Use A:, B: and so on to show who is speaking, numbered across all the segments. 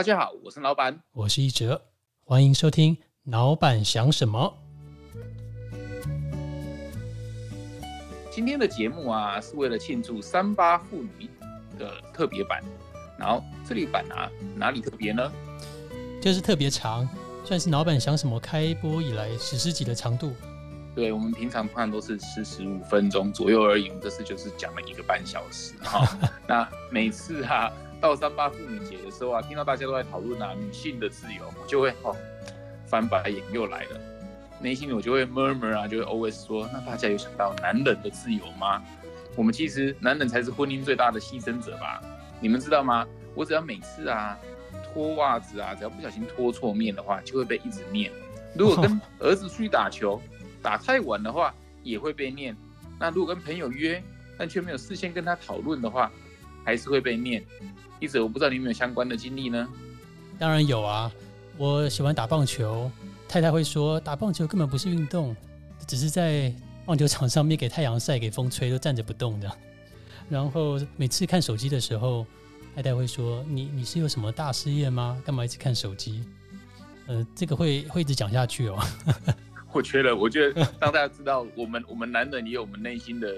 A: 大家好，我是老板，
B: 我是一哲，欢迎收听《老板想什么》。
A: 今天的节目啊，是为了庆祝三八妇女的特别版。然后这里版啊，哪里特别呢？
B: 就是特别长，算是老板想什么开播以来史诗级的长度。
A: 对我们平常看都是四十五分钟左右而已，我们这次就是讲了一个半小时哈。那每次啊。到三八妇女节的时候啊，听到大家都在讨论啊女性的自由，我就会哦翻白眼又来了，内心我就会 murmur 啊，就会 always 说，那大家有想到男人的自由吗？我们其实男人才是婚姻最大的牺牲者吧？你们知道吗？我只要每次啊脱袜子啊，只要不小心脱错面的话，就会被一直念。如果跟 儿子出去打球打太晚的话，也会被念。那如果跟朋友约，但却没有事先跟他讨论的话，还是会被念。一直我不知道你有没有相关的经历呢？
B: 当然有啊，我喜欢打棒球，太太会说打棒球根本不是运动，只是在棒球场上面给太阳晒、给风吹，都站着不动的。然后每次看手机的时候，太太会说：“你你是有什么大事业吗？干嘛一直看手机？”呃，这个会会一直讲下去哦。
A: 我觉得，我觉得让大家知道，我们我们男人也有我们内心的。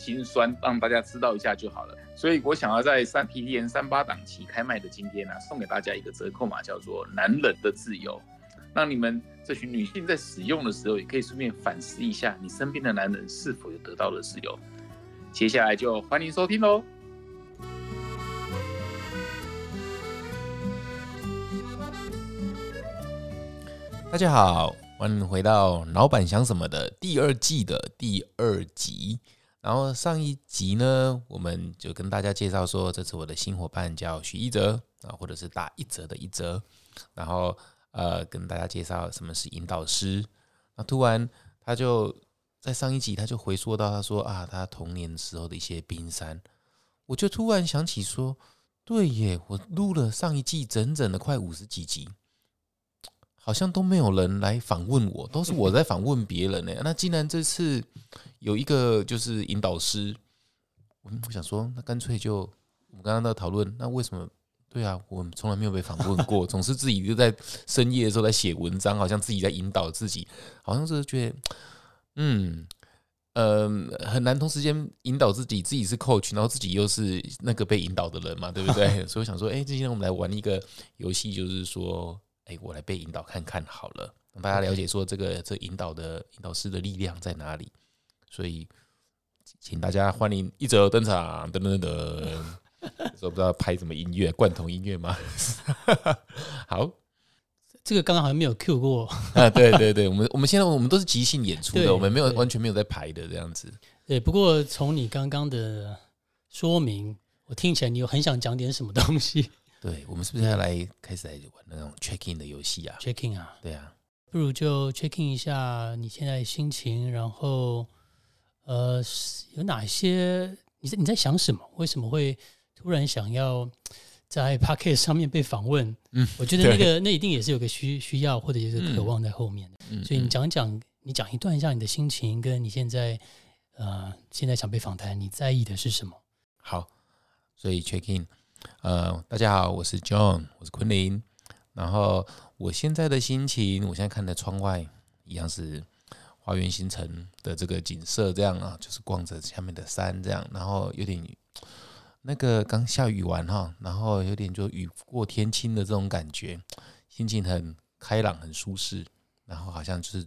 A: 心酸，让大家知道一下就好了。所以我想要在三 P T N 三八档期开卖的今天呢，送给大家一个折扣码，叫做“男人的自由”，让你们这群女性在使用的时候，也可以顺便反思一下，你身边的男人是否有得到了自由。接下来就欢迎收听喽！
C: 大家好，欢迎回到《老板想什么》的第二季的第二集。然后上一集呢，我们就跟大家介绍说，这次我的新伙伴叫许一哲啊，或者是打一折的一折。然后呃，跟大家介绍什么是引导师。那突然他就在上一集他就回说到，他说啊，他童年时候的一些冰山。我就突然想起说，对耶，我录了上一季整整的快五十几集，好像都没有人来访问我，都是我在访问别人呢。那既然这次。有一个就是引导师，我我想说，那干脆就我们刚刚在讨论，那为什么？对啊，我们从来没有被访问过，总是自己就在深夜的时候在写文章，好像自己在引导自己，好像是觉得，嗯，呃，很难同时间引导自己，自己是 coach，然后自己又是那个被引导的人嘛，对不对？所以我想说，哎，今天我们来玩一个游戏，就是说，哎，我来被引导看看好了，让大家了解说这个这引导的引导师的力量在哪里。所以，请大家欢迎一泽登场，噔噔噔。说不知道拍什么音乐，罐头音乐吗？好，
B: 这个刚刚好像没有 Q 过
C: 啊。对对对，我们我们现在我们都是即兴演出的，我们没有完全没有在排的这样子。
B: 对，不过从你刚刚的说明，我听起来你有很想讲点什么东西。
C: 对，我们是不是要来开始来玩那种 check in 的游戏啊
B: ？check in 啊？
C: 对啊，
B: 不如就 check in 一下你现在心情，然后。呃，有哪些？你在你在想什么？为什么会突然想要在 p a c k e t 上面被访问？嗯，我觉得那个那一定也是有个需需要或者也是渴望在后面的。所以你讲讲，你讲一段一下你的心情，跟你现在呃现在想被访谈，你在意的是什么？
C: 好，所以 check in。呃，大家好，我是 John，我是昆凌。然后我现在的心情，我现在看的窗外一样是。花园新城的这个景色，这样啊，就是逛着下面的山，这样，然后有点那个刚下雨完哈，然后有点就雨过天晴的这种感觉，心情很开朗，很舒适，然后好像就是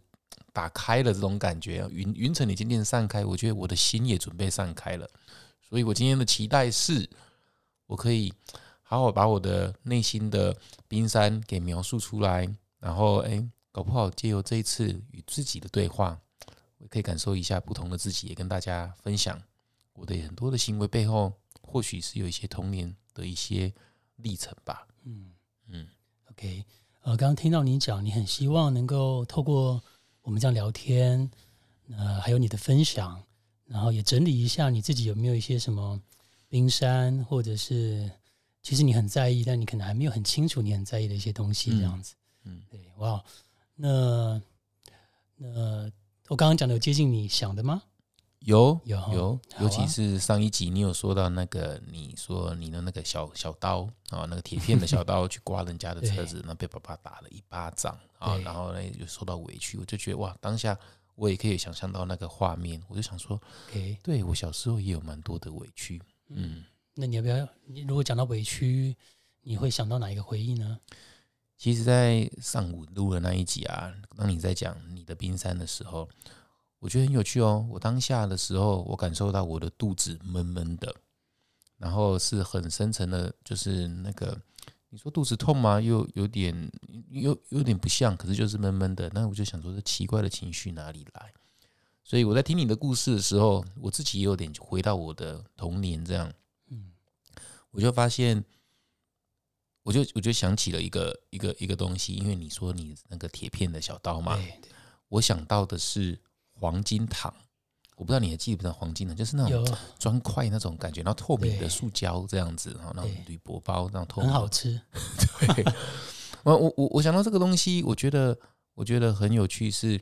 C: 打开了这种感觉，云云层已经渐散开，我觉得我的心也准备散开了，所以我今天的期待是，我可以好好把我的内心的冰山给描述出来，然后哎。搞不好借由这一次与自己的对话，我可以感受一下不同的自己，也跟大家分享我的很多的行为背后，或许是有一些童年的一些历程吧。嗯
B: 嗯，OK，呃，刚刚听到你讲，你很希望能够透过我们这样聊天，呃，还有你的分享，然后也整理一下你自己有没有一些什么冰山，或者是其实你很在意，但你可能还没有很清楚你很在意的一些东西，这样子。嗯，对，哇。那那我刚刚讲的有接近你想的吗？
C: 有
B: 有
C: 有，尤其
B: 啊
C: 是上一集你有说到那个，你说你的那个小小刀啊，那个铁片的小刀 去刮人家的车子，那被爸爸打了一巴掌啊，
B: 对
C: 然后呢又受到委屈，我就觉得哇，当下我也可以想象到那个画面，我就想说对我小时候也有蛮多的委屈，嗯，
B: 那你要不要？你如果讲到委屈，你会想到哪一个回忆呢？
C: 其实，在上午录的那一集啊，当你在讲你的冰山的时候，我觉得很有趣哦。我当下的时候，我感受到我的肚子闷闷的，然后是很深层的，就是那个你说肚子痛吗？又有点又有点不像，可是就是闷闷的。那我就想说，这奇怪的情绪哪里来？所以我在听你的故事的时候，我自己也有点回到我的童年，这样，
B: 嗯，
C: 我就发现。我就我就想起了一个一个一个东西，因为你说你那个铁片的小刀嘛，我想到的是黄金糖，我不知道你还记不记得黄金糖，就是那种
B: 有。
C: 砖块那种感觉，然后透明的塑胶这样子，然后那种铝箔包那种透明。
B: 很好吃。
C: 对，我我我我想到这个东西，我觉得我觉得很有趣是，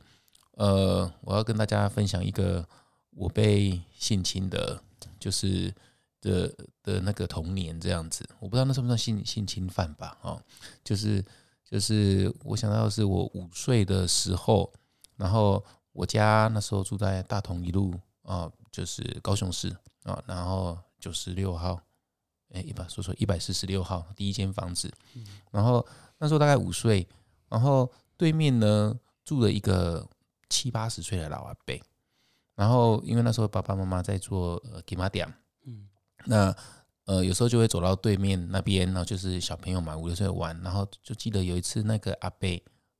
C: 呃，我要跟大家分享一个我被性侵的，就是的的那个童年这样子，我不知道那算不算性性侵犯吧？哦，就是就是我想到的是我五岁的时候，然后我家那时候住在大同一路啊、就是高雄市啊、然后九十六号。哎，一百说说一百四十六号第一间房子，然后那时候大概五岁，然后对面呢住了一个七八十岁的老阿伯，然后因为那时候爸爸妈妈在做呃给妈店，
B: 嗯，
C: 那呃有时候就会走到对面那边，然后就是小朋友嘛五六岁玩，然后就记得有一次那个阿伯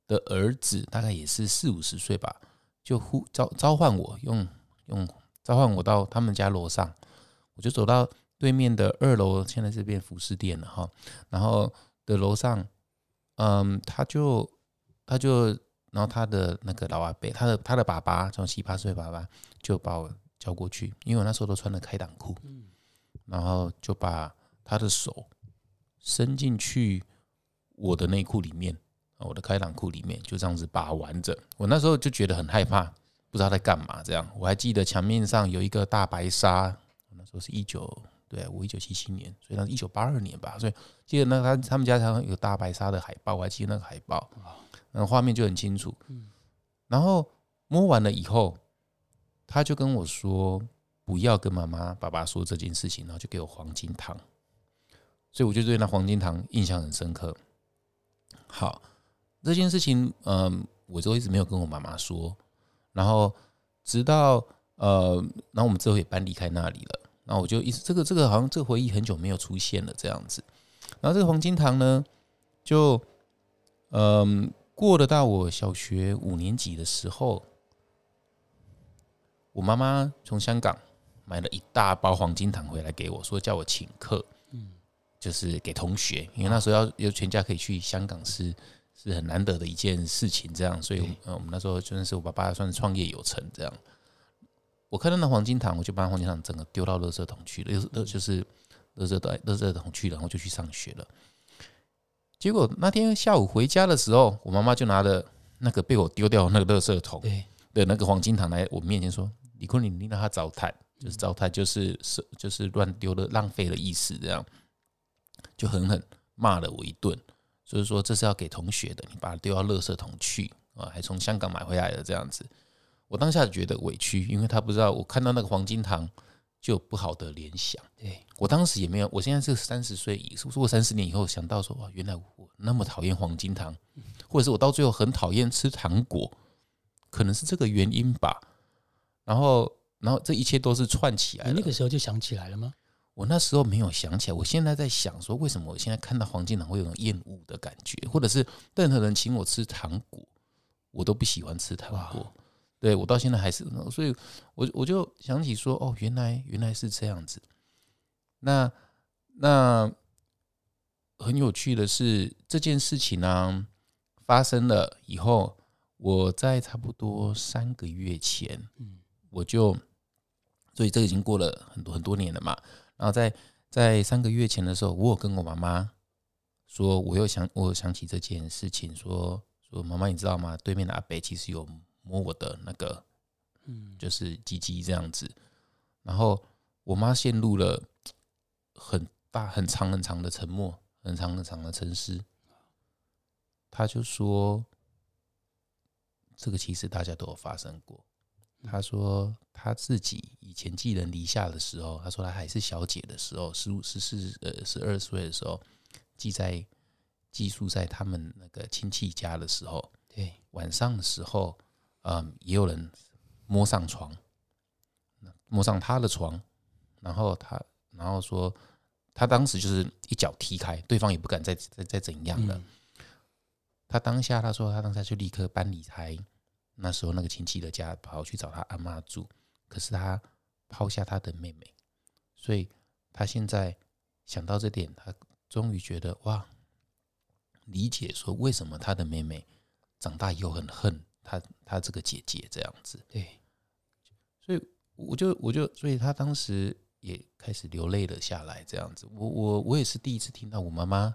C: 的儿子大概也是四五十岁吧，就呼召召唤我，用用召唤我到他们家楼上，我就走到对面的二楼，现在这边服饰店了哈，然后的楼上，嗯，他就他就然后他的那个老阿伯，他的他的爸爸，从七八岁爸爸就把我叫过去，因为我那时候都穿了开裆裤，然后就把他的手伸进去我的内裤里面，我的开裆裤里面，就这样子把玩着。我那时候就觉得很害怕，不知道在干嘛。这样，我还记得墙面上有一个大白鲨，那时候是一九，对我一九七七年，所以那一九八二年吧，所以记得那他他们家常常有大白鲨的海报，我还记得那个海报，然后画面就很清楚。嗯然后摸完了以后，他就跟我说不要跟妈妈、爸爸说这件事情，然后就给我黄金糖。所以我就对那黄金糖印象很深刻。好，这件事情，嗯，我就一直没有跟我妈妈说，然后直到呃，然后我们之后也搬离开那里了，然后我就一直这个这个好像这个回忆很久没有出现了这样子。然后这个黄金糖呢，就嗯、过了到我小学五年级的时候，我妈妈从香港买了一大包黄金糖回来给我，说叫我请客，嗯就是给同学，因为那时候要要全家可以去香港是是很难得的一件事情，这样，所以
B: 对
C: 呃我们那时候真的是我爸爸算是创业有成这样。我看到那黄金糖，我就把黄金糖整个丢到垃圾桶去了，垃就是垃圾袋、垃圾桶去了，然后就去上学了。结果那天下午回家的时候，我妈妈就拿了那个被我丢掉的那个垃圾桶
B: 对，
C: 的那个黄金糖来我面前说：“李坤，你你让他糟蹋，就是糟蹋，就是是就是乱丢的浪费的意思，这样就狠狠骂了我一顿。所以说这是要给同学的，你把它丢到垃圾桶去啊，还从香港买回来的这样子。我当下觉得委屈，因为他不知道我看到那个黄金糖就有不好的联想。
B: 对，
C: 我当时也没有，我现在是三十岁以，是不是我三十年以后想到说，哇，原来我那么讨厌黄金糖，或者是我到最后很讨厌吃糖果，可能是这个原因吧。然后，然后这一切都是串起来。
B: 你那个时候就想起来了吗？
C: 我那时候没有想起来，我现在在想说，为什么我现在看到黄金糖会有种厌恶的感觉，或者是任何人请我吃糖果，我都不喜欢吃糖果。对我到现在还是，所以我我就想起说，哦，原来原来是这样子。那那很有趣的是，这件事情呢、发生了以后，我在差不多三个月前，
B: 嗯
C: 我就，所以这已经过了很多很多年了嘛。然后在在三个月前的时候，我有跟我妈妈说，我又想我有想起这件事情，说说妈妈，你知道吗？对面的阿北其实有摸我的那个
B: 嗯，
C: 就是鸡鸡这样子。然后我妈陷入了很大、很长、很长的沉默，很长、很长的沉思。她就说：“这个其实大家都有发生过。”她说：“她自己以前寄人篱下的时候，她说她还是小姐的时候，十五、十四、呃十二岁的时候，寄在寄宿在他们那个亲戚家的时候，
B: 对，
C: 晚上的时候，嗯，也有人摸上床，摸上他的床，然后他，然后说，他当时就是一脚踢开，对方也不敢再再再怎样了。
B: 嗯
C: 他当下他说，他当下就立刻搬离开那时候那个亲戚的家，跑去找他阿妈住。可是他抛下他的妹妹，所以他现在想到这点，他终于觉得哇，理解说为什么他的妹妹长大以后很恨他他这个姐姐这样子。
B: 对，
C: 所以我就我就，所以他当时也开始流泪了下来，这样子。我我我也是第一次听到我妈妈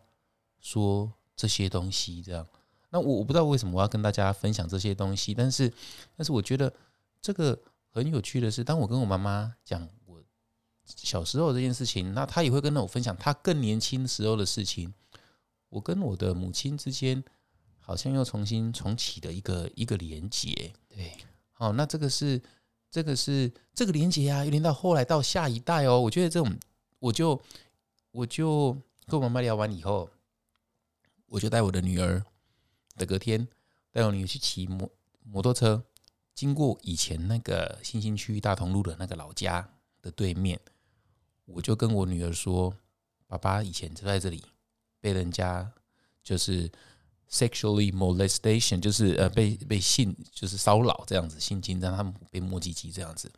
C: 说这些东西，这样。那我我不知道为什么我要跟大家分享这些东西，但是但是我觉得这个很有趣的是，当我跟我妈妈讲我小时候这件事情，那她也会跟我分享她更年轻时候的事情。我跟我的母亲之间好像又重新重启的一个一个连接。
B: 对，
C: 好，那这个是这个是这个连接啊，又连到后来到下一代哦。我觉得这种，我就我就跟我妈妈聊完以后，我就带我的女儿的隔天带我女儿去骑摩摩托车，经过以前那个新兴区大同路的那个老家的对面，我就跟我女儿说，爸爸以前就在这里被人家就是 sexually molestation，就是呃被被性就是骚扰这样子，性侵让他们被摸鸡鸡这样子。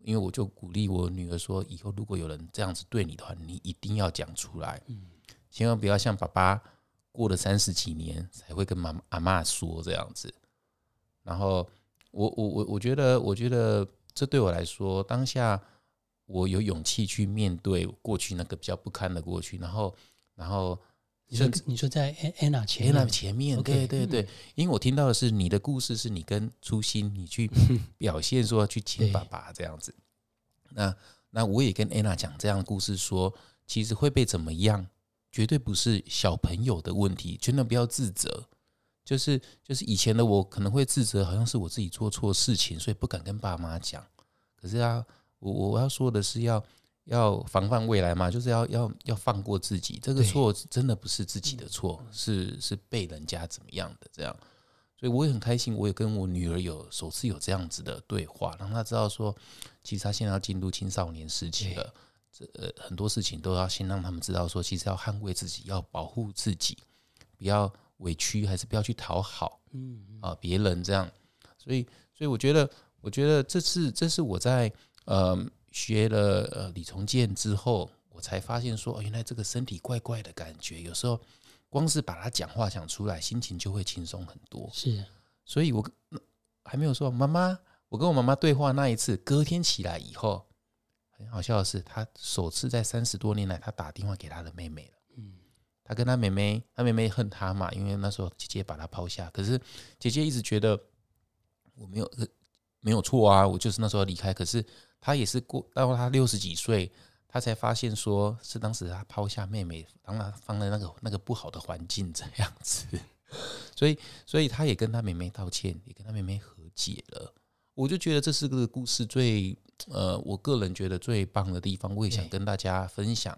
C: 因为我就鼓励我女儿说，以后如果有人这样子对你的话，你一定要讲出来，嗯千万不要像爸爸过了三十几年才会跟妈妈阿妈说这样子。然后我我我我觉得，我觉得这对我来说，当下我有勇气去面对过去那个比较不堪的过去，然后然后
B: 你说你说在安安娜前
C: 前
B: 面，
C: 前面
B: ，OK，
C: 对对对，因为我听到的是你的故事，是你跟初心，你去 表现说去亲爸爸这样子。那那我也跟安娜讲这样的故事说，其实会被怎么样，绝对不是小朋友的问题，真的不要自责。就是就是以前的我可能会自责，好像是我自己做错事情，所以不敢跟爸妈讲。可是啊，我我要说的是要要防范未来嘛，就是要要要放过自己。这个错真的不是自己的错，是是被人家怎么样的这样。所以我也很开心，我也跟我女儿有首次有这样子的对话，让她知道说，其实她现在要进入青少年时期了。这呃很多事情都要先让他们知道说，其实要捍卫自己，要保护自己，不要委屈，还是不要去讨好。
B: 嗯，
C: 啊别人这样，所以所以我觉得，我觉得这是这是我在呃学了呃李重建之后，我才发现说，哦，原来这个身体怪怪的感觉，有时候光是把它讲话讲出来，心情就会轻松很多。
B: 是
C: 所以我还没有说妈妈，我跟我妈妈对话那一次，隔天起来以后，很好笑的是，她首次在三十多年来，她打电话给她的妹妹了。
B: 嗯，
C: 他跟他妹妹，他妹妹恨他嘛，因为那时候姐姐把他抛下，可是姐姐一直觉得我没有呃没有错啊，我就是那时候离开。可是他也是过到他六十几岁，他才发现说是当时他抛下妹妹，当他放在那个那个不好的环境这样子，所以所以他也跟他妹妹道歉，也跟他妹妹和解了。我就觉得这是个故事最呃，我个人觉得最棒的地方，我也想跟大家分享。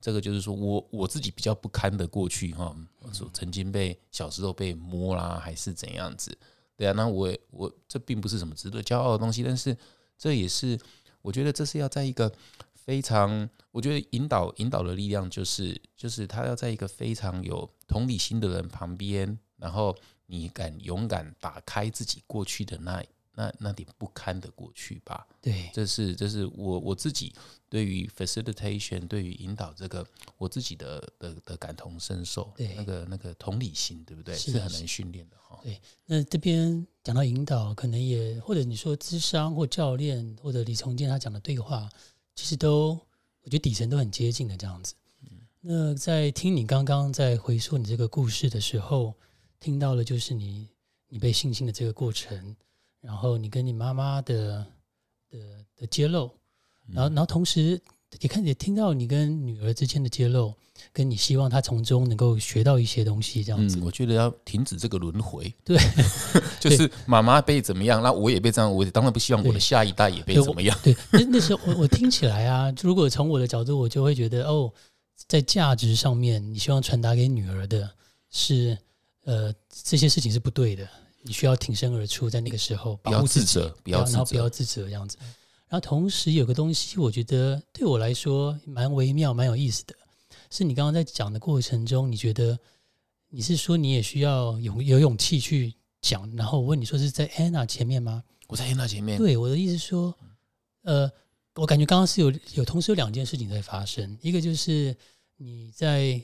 C: 这个就是说我我自己比较不堪的过去哈，
B: 我
C: 说曾经被小时候被摸啦，还是怎样子，对啊，那我我这并不是什么值得骄傲的东西，但是这也是我觉得这是要在一个非常，我觉得引导引导的力量就是就是他要在一个非常有同理心的人旁边，然后你敢勇敢打开自己过去的那一那那点不堪的过去吧，
B: 对，
C: 这是这是我我自己对于 facilitation 对于引导这个我自己的的的感同身受，
B: 对
C: 那个那个同理心，对不对？
B: 是
C: 很难训练的哈。
B: 对那这边讲到引导，可能也或者你说智商或教练或者李重建他讲的对话，其实都我觉得底层都很接近的这样子。那在听你刚刚在回溯你这个故事的时候，听到了就是你你被性侵的这个过程，然后你跟你妈妈的的的揭露，然后然后同时也看也听到你跟女儿之间的揭露，跟你希望她从中能够学到一些东西，这样子。
C: 嗯，我觉得要停止这个轮回。
B: 对，
C: 就是妈妈被怎么样，那我也被这样，我当然不希望我的下一代也被怎么样。
B: 对，那那时候我我听起来啊，如果从我的角度，我就会觉得哦，在价值上面，你希望传达给女儿的是，呃，这些事情是不对的，你需要挺身而出，在那个时候
C: 不要
B: 保护自
C: 责，不
B: 不
C: 要自
B: 然后不要。自责这样子。然后同时有个东西，我觉得对我来说蛮微妙、蛮有意思的，是你刚刚在讲的过程中，你觉得你是说你也需要有有勇气去讲，然后我问你说是在 Anna 前面吗？
C: 我在那前面，
B: 对，我的意思说，呃，我感觉刚刚是有有同时有两件事情在发生，一个就是你在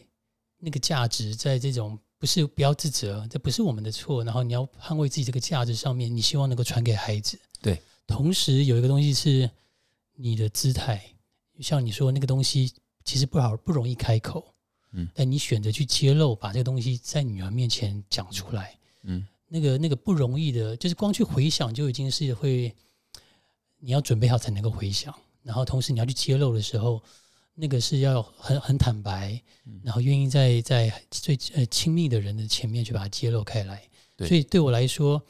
B: 那个价值，在这种不是不要自责，这不是我们的错，然后你要捍卫自己这个价值上面，你希望能够传给孩子。
C: 对，
B: 同时有一个东西是你的姿态，像你说那个东西其实不好不容易开口，
C: 嗯。
B: 但你选择去揭露，把这个东西在女儿面前讲出来，
C: 嗯，
B: 那个那个不容易的，就是光去回想就已经是会，你要准备好才能够回想，然后同时你要去揭露的时候，那个是要很很坦白，
C: 嗯。
B: 然后愿意在在最呃亲密的人的前面去把它揭露开来。所以对我来说，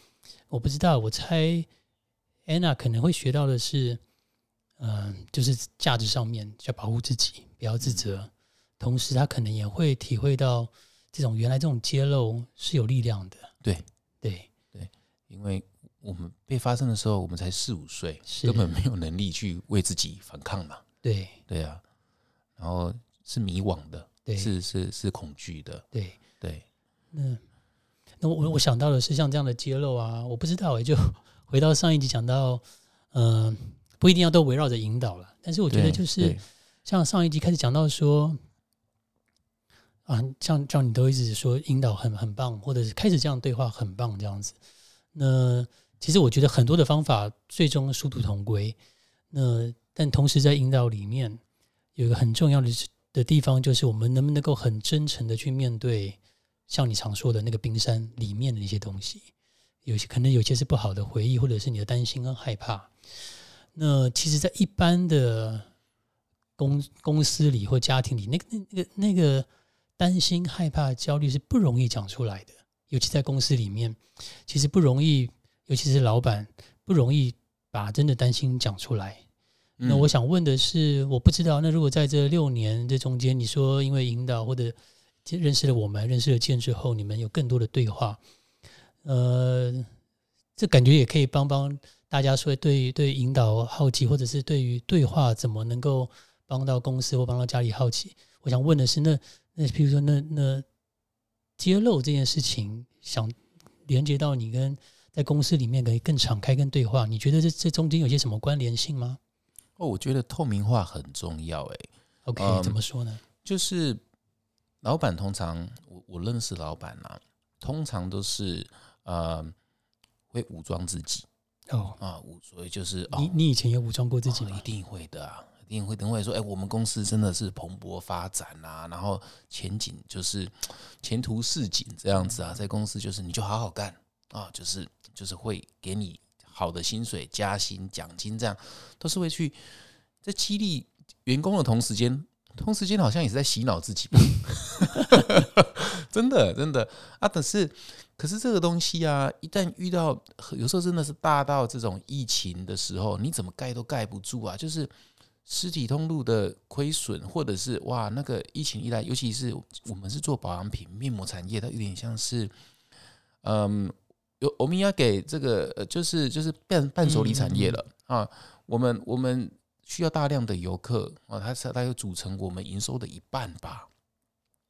B: 我不知道，我猜 Anna 可能会学到的是，嗯、就是价值上面要保护自己，不要自责，同时她可能也会体会到这种原来这种揭露是有力量的。
C: 对。
B: 对。
C: 对，因为我们被发生的时候，我们才四五岁，根本没有能力去为自己反抗嘛。
B: 对。
C: 对啊，然后是迷惘的，
B: 对
C: 是是是恐惧的，
B: 对。
C: 对，
B: 那那我我想到的是像这样的揭露啊，我不知道也就 回到上一集讲到，嗯、不一定要都围绕着引导了，但是我觉得就是像上一集开始讲到说，啊，像像你都一直说引导很很棒，或者是开始这样对话很棒这样子。那其实我觉得很多的方法最终殊途同归。那但同时在引导里面有一个很重要的的地方，就是我们能不能够很真诚的去面对，像你常说的那个冰山里面的一些东西，有些可能有些是不好的回忆，或者是你的担心跟害怕。那其实，在一般的公公司里或家庭里，那个那那个那个担心、害怕、焦虑是不容易讲出来的，尤其在公司里面，其实不容易，尤其是老板不容易把真的担心讲出来。那
C: 嗯。
B: 我想问的是，我不知道，那如果在这六年这中间，你说因为引导或者认识了我们，认识了建之后，你们有更多的对话，呃，这感觉也可以帮帮大家说，对于对引导好奇，或者是对于对话怎么能够帮到公司或帮到家里好奇。我想问的是，那那譬如说，那那揭露这件事情，想连接到你跟在公司里面可以更敞开跟对话，你觉得这这中间有些什么关联性吗
C: 哦，我觉得透明化很重要，诶
B: ，？OK，、
C: 嗯
B: 怎么说呢？
C: 就是老板通常我我认识老板啊，通常都是呃会武装自己
B: 哦，
C: 啊，武所以就是哦
B: 你你以前有武装过自己吗？
C: 哦一定会的啊，一定会，等会说，哎、我们公司真的是蓬勃发展啊，然后前景就是前途似锦这样子啊，在公司就是你就好好干啊，就是就是会给你好的薪水、加薪、奖金，这样都是会去在激励员工的同时间，同时间好像也是在洗脑自己 吧，真的真的啊，可是可是这个东西啊，一旦遇到有时候真的是大到这种疫情的时候，你怎么盖都盖不住啊！就是实体通路的亏损，或者是哇，那个疫情一来，尤其是我们是做保养品面膜产业，它有点像是，嗯，有我们要给这个呃，就是就是伴伴手礼产业了啊。我们我们需要大量的游客啊，它是它有组成我们营收的一半吧。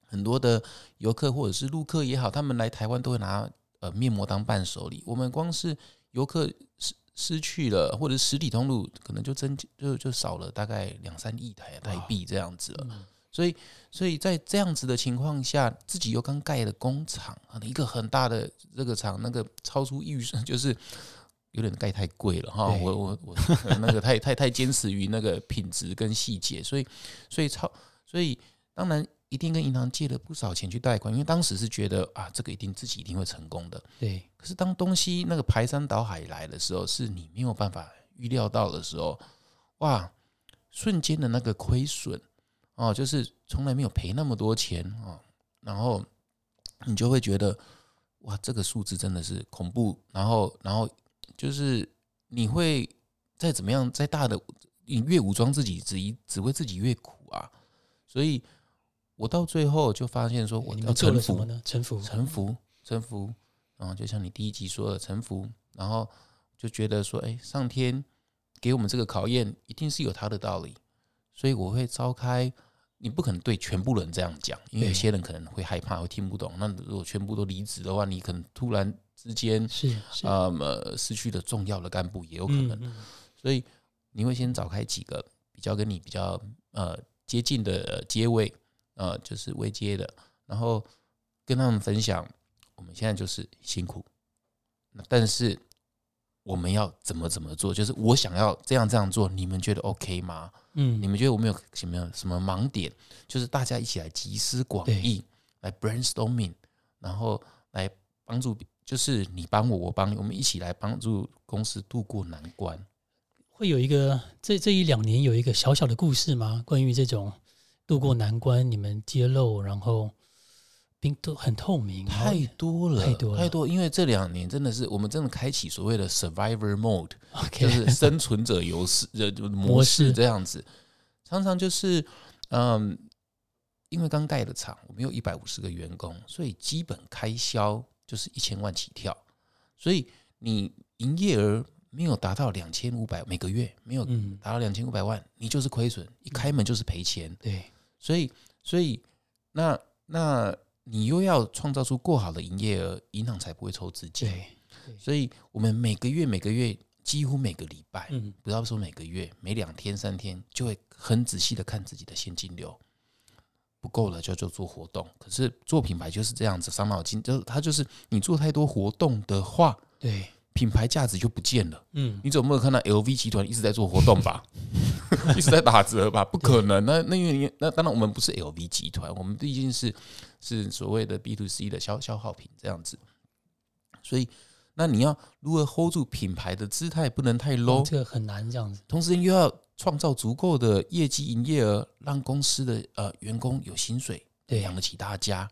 C: 很多的游客或者是陆客也好，他们来台湾都会拿呃面膜当伴手礼。我们光是游客失失去了，或者实体通路可能就增就就少了大概两三亿台台币这样子了。
B: 嗯
C: 所以，所以在这样子的情况下，自己又刚盖了工厂，啊一个很大的这个厂，那个超出预算，就是有点盖太贵了哈。我我我 那个太太太坚持于那个品质跟细节，所以所以超所以当然一定跟银行借了不少钱去贷款，因为当时是觉得啊，这个一定自己一定会成功的。
B: 对，
C: 可是当东西那个排山倒海来的时候，是你没有办法预料到的时候，哇，瞬间的那个亏损哦，就是从来没有赔那么多钱哦，然后你就会觉得哇，这个数字真的是恐怖，然后，然后就是你会再怎么样，再大的你越武装自己，只一只会自己越苦啊，所以我到最后就发现说，我要臣服
B: 什么呢？臣服，
C: 臣服，臣服，然后就像你第一集说的臣服，然后就觉得说，哎，上天给我们这个考验，一定是有他的道理，所以我会召开。你不可能对全部人这样讲，因为有些人可能会害怕，会听不懂。那如果全部都离职的话，你可能突然之间，
B: 是是，
C: 呃，呃失去了重要的干部，也有可能。
B: 嗯嗯。
C: 所以你会先找开几个比较跟你比较呃接近的呃阶位，呃，就是未接的，然后跟他们分享，我们现在就是辛苦，那但是我们要怎么怎么做，就是我想要这样这样做，你们觉得 OK 吗？
B: 嗯，
C: 你们觉得我们有什么什么盲点？就是大家一起来集思广益，来 brainstorming，然后来帮助，就是你帮我，我帮你，我们一起来帮助公司度过难关。
B: 会有一个这这一两年有一个小小的故事吗？关于这种渡过难关，你们揭露，然后并都很透明，
C: 太多了，
B: 太多了
C: 太多。因为这两年真的是我们真的开启所谓的 survivor
B: mode，OK，
C: 就是生存者游戏的模
B: 模
C: 式
B: 式
C: 这样子。常常就是，嗯，因为刚盖的厂，我们有一百五十个员工，所以基本开销就是一千万起跳。所以你营业额没有达到两千五百每个月没有
B: 嗯，
C: 达到两千五百万，你就是亏损，一开门就是赔钱。
B: 对，
C: 所以，所以那那你又要创造出过好的营业额，银行才不会抽资金。
B: 对，
C: 所以我们每个月每个月几乎每个礼拜，
B: 嗯，
C: 不要说每个月，每两天三天就会很仔细的看自己的现金流。不够了就就做活动，可是做品牌就是这样子，伤脑筋。就是它就是你做太多活动的话，
B: 对，
C: 品牌价值就不见了。
B: 嗯，
C: 你总没有看到 LV 集团一直在做活动吧，一直在打折吧？不可能。那那因为那当然我们不是 LV 集团，我们毕竟是是所谓的 B to C 的消消耗品这样子，所以那你要如何 hold 住品牌的姿态，不能太 low，
B: 这个很难这样子，
C: 同时又要创造足够的业绩营业额，让公司的呃员工有薪水，
B: 对。
C: 养得起大家，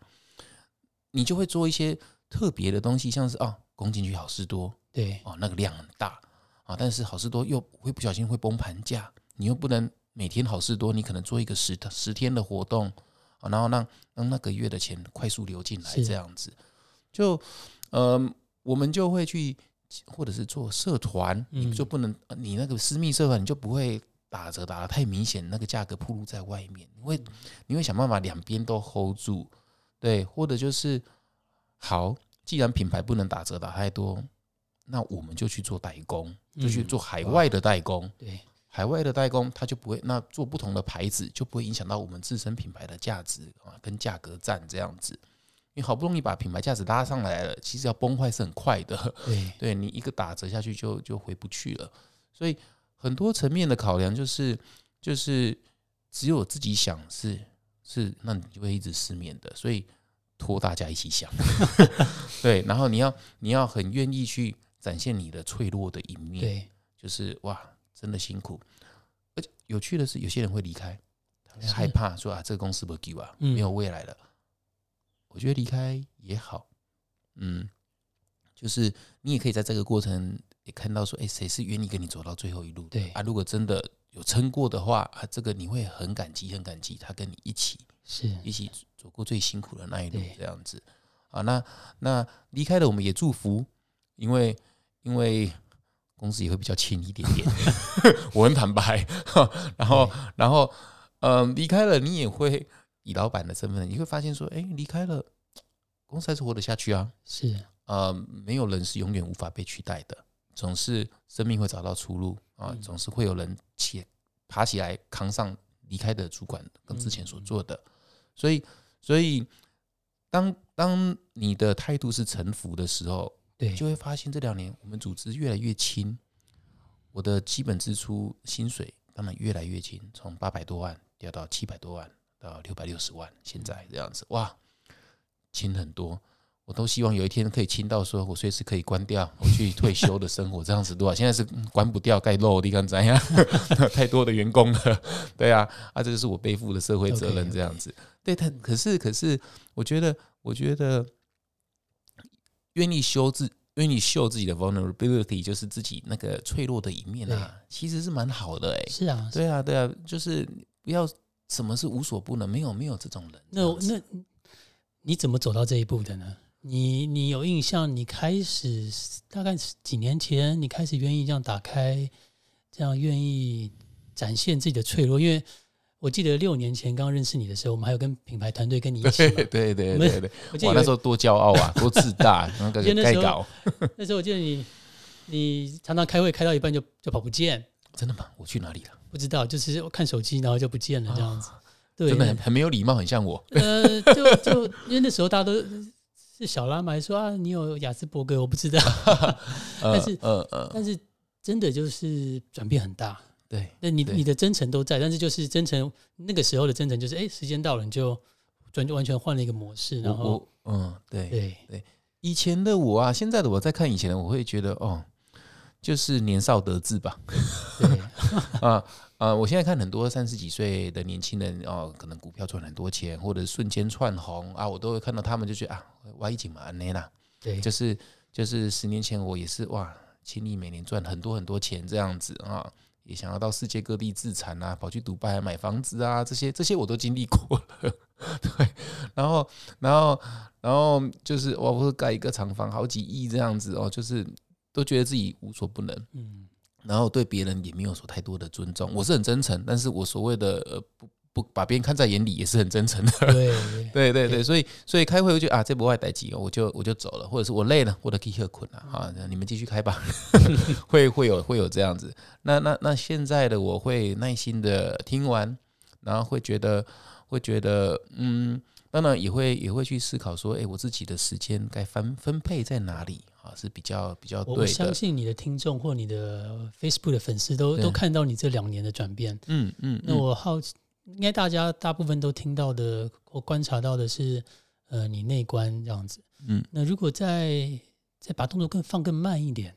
C: 你就会做一些特别的东西，像是啊，攻进去好事多，
B: 对，
C: 哦，那个量很大啊，但是好事多又会不小心会崩盘价，你又不能每天好事多，你可能做一个十十天的活动啊，然后让让那个月的钱快速流进来，这样子，就呃，我们就会去或者是做社团，你
B: 嗯。
C: 就不能呃你那个私密社团，你就不会打折打得太明显，那个价格铺露在外面，你会你会想办法两边都 hold 住，对，或者就是好，既然品牌不能打折打太多，那我们就去做代工，就去
B: 嗯
C: 做海外的代工。
B: 对，
C: 海外的代工，它就不会那做不同的牌子，就不会影响到我们自身品牌的价值啊，跟价格战这样子。你好不容易把品牌价值拉上来了，其实要崩坏是很快的。
B: 对，
C: 对你一个打折下去就就回不去了。所以很多层面的考量就是就是只有自己想是是，那你就会一直失眠的。所以托大家一起想，对，然后你要你要很愿意去展现你的脆弱的一面，
B: 对，
C: 就是哇，真的辛苦。而且有趣的是，有些人会离开，他害怕说啊，这个公司不给啊，
B: 嗯
C: 没有未来了。我觉得离开也好，嗯，就是你也可以在这个过程也看到说，哎，谁是愿意跟你走到最后一路的？
B: 对
C: 啊，如果真的有撑过的话啊，这个你会很感激，很感激他跟你一起
B: 是，
C: 一起走过最辛苦的那一路，这样子啊。那那离开了，我们也祝福，因为因为公司也会比较轻一点点，我很坦白。然后然后嗯，离开了，你也会以老板的身份，你会发现说，哎，离开了，公司还是活得下去啊。
B: 是，
C: 呃，没有人是永远无法被取代的，总是生命会找到出路啊，
B: 嗯
C: 总是会有人起爬起来扛上离开的主管跟之前所
B: 嗯
C: 做的，所以，所以当当你的态度是臣服的时候，
B: 对，
C: 就会发现这两年我们组织越来越轻，我的基本支出薪水当然越来越轻，从八百多万掉到七百多万，到六百六十万，现在这样子，哇，轻很多。我都希望有一天可以轻到说，我随时可以关掉，我去退休的生活这样子多少？现在是关不掉，盖漏，你看怎样？太多的员工了，对啊，啊，这就是我背负的社会责任这样子。对，他可是可是，我觉得我觉得愿意修自愿意秀自己的 vulnerability，就是自己那个脆弱的一面啊，其实是蛮好的哎。
B: 是啊，
C: 对啊，对啊，就是不要什么是无所不能，没有没有这种人。
B: 那那你怎么走到这一步的呢？你你有印象？你开始大概几年前，你开始愿意这样打开，这样愿意展现自己的脆弱。因为我记得六年前刚认识你的时候，我们还有跟品牌团队跟你一起。
C: 对对对对对，我那时候多骄傲啊，多自大，那个该搞。
B: 那时候我记得你，你常常开会开到一半就就跑不见。
C: 真的吗？我去哪里了？
B: 不知道，就是看手机，然后就不见了这样子。对，
C: 真的很很没有礼貌，很像我。
B: 呃，就就因为那时候大家都。是小拉嘛？说啊，你有雅斯伯格，我不知道。但是，呃呃，但是真的就是转变很大。
C: 对，
B: 那你你的真诚都在，但是就是真诚那个时候的真诚，就是哎，时间到了，你就转就完全换了一个模式。然后，
C: 嗯，对对对，以前的我啊，现在的我在看以前的，我会觉得哦，就是年少得志吧。
B: 对
C: 啊。啊，我现在看很多三十几岁的年轻人哦，可能股票赚很多钱，或者瞬间窜红啊，我都会看到他们就觉得啊，挖一井嘛，安内啦，
B: 对，
C: 就是就是十年前我也是哇，轻易每年赚很多很多钱这样子啊，也想要到世界各地自产啊，跑去迪拜买房子啊，这些这些我都经历过了，对，然后然后然后就是我不是盖一个厂房好几亿这样子哦，就是都觉得自己无所不能，嗯。然后对别人也没有说太多的尊重，我是很真诚，但是我所谓的呃不不把别人看在眼里也是很真诚的。
B: 对
C: 对 对对，所以所以开会我就啊这不外待机哦，我就我就走了，或者是我累了，或者可以喝困了啊，你们继续开吧。会会有会有这样子，那那那现在的我会耐心的听完，然后会觉得会觉得嗯，当然也会也会去思考说，哎，我自己的时间该分分配在哪里。啊，是比较比较对的。
B: 我相信你的听众或你的 Facebook 的粉丝都都看到你这两年的转变。
C: 嗯嗯。
B: 那我好奇，应该大家大部分都听到的或观察到的是，呃，你内观这样子。嗯。那如果再再把动作更放更慢一点，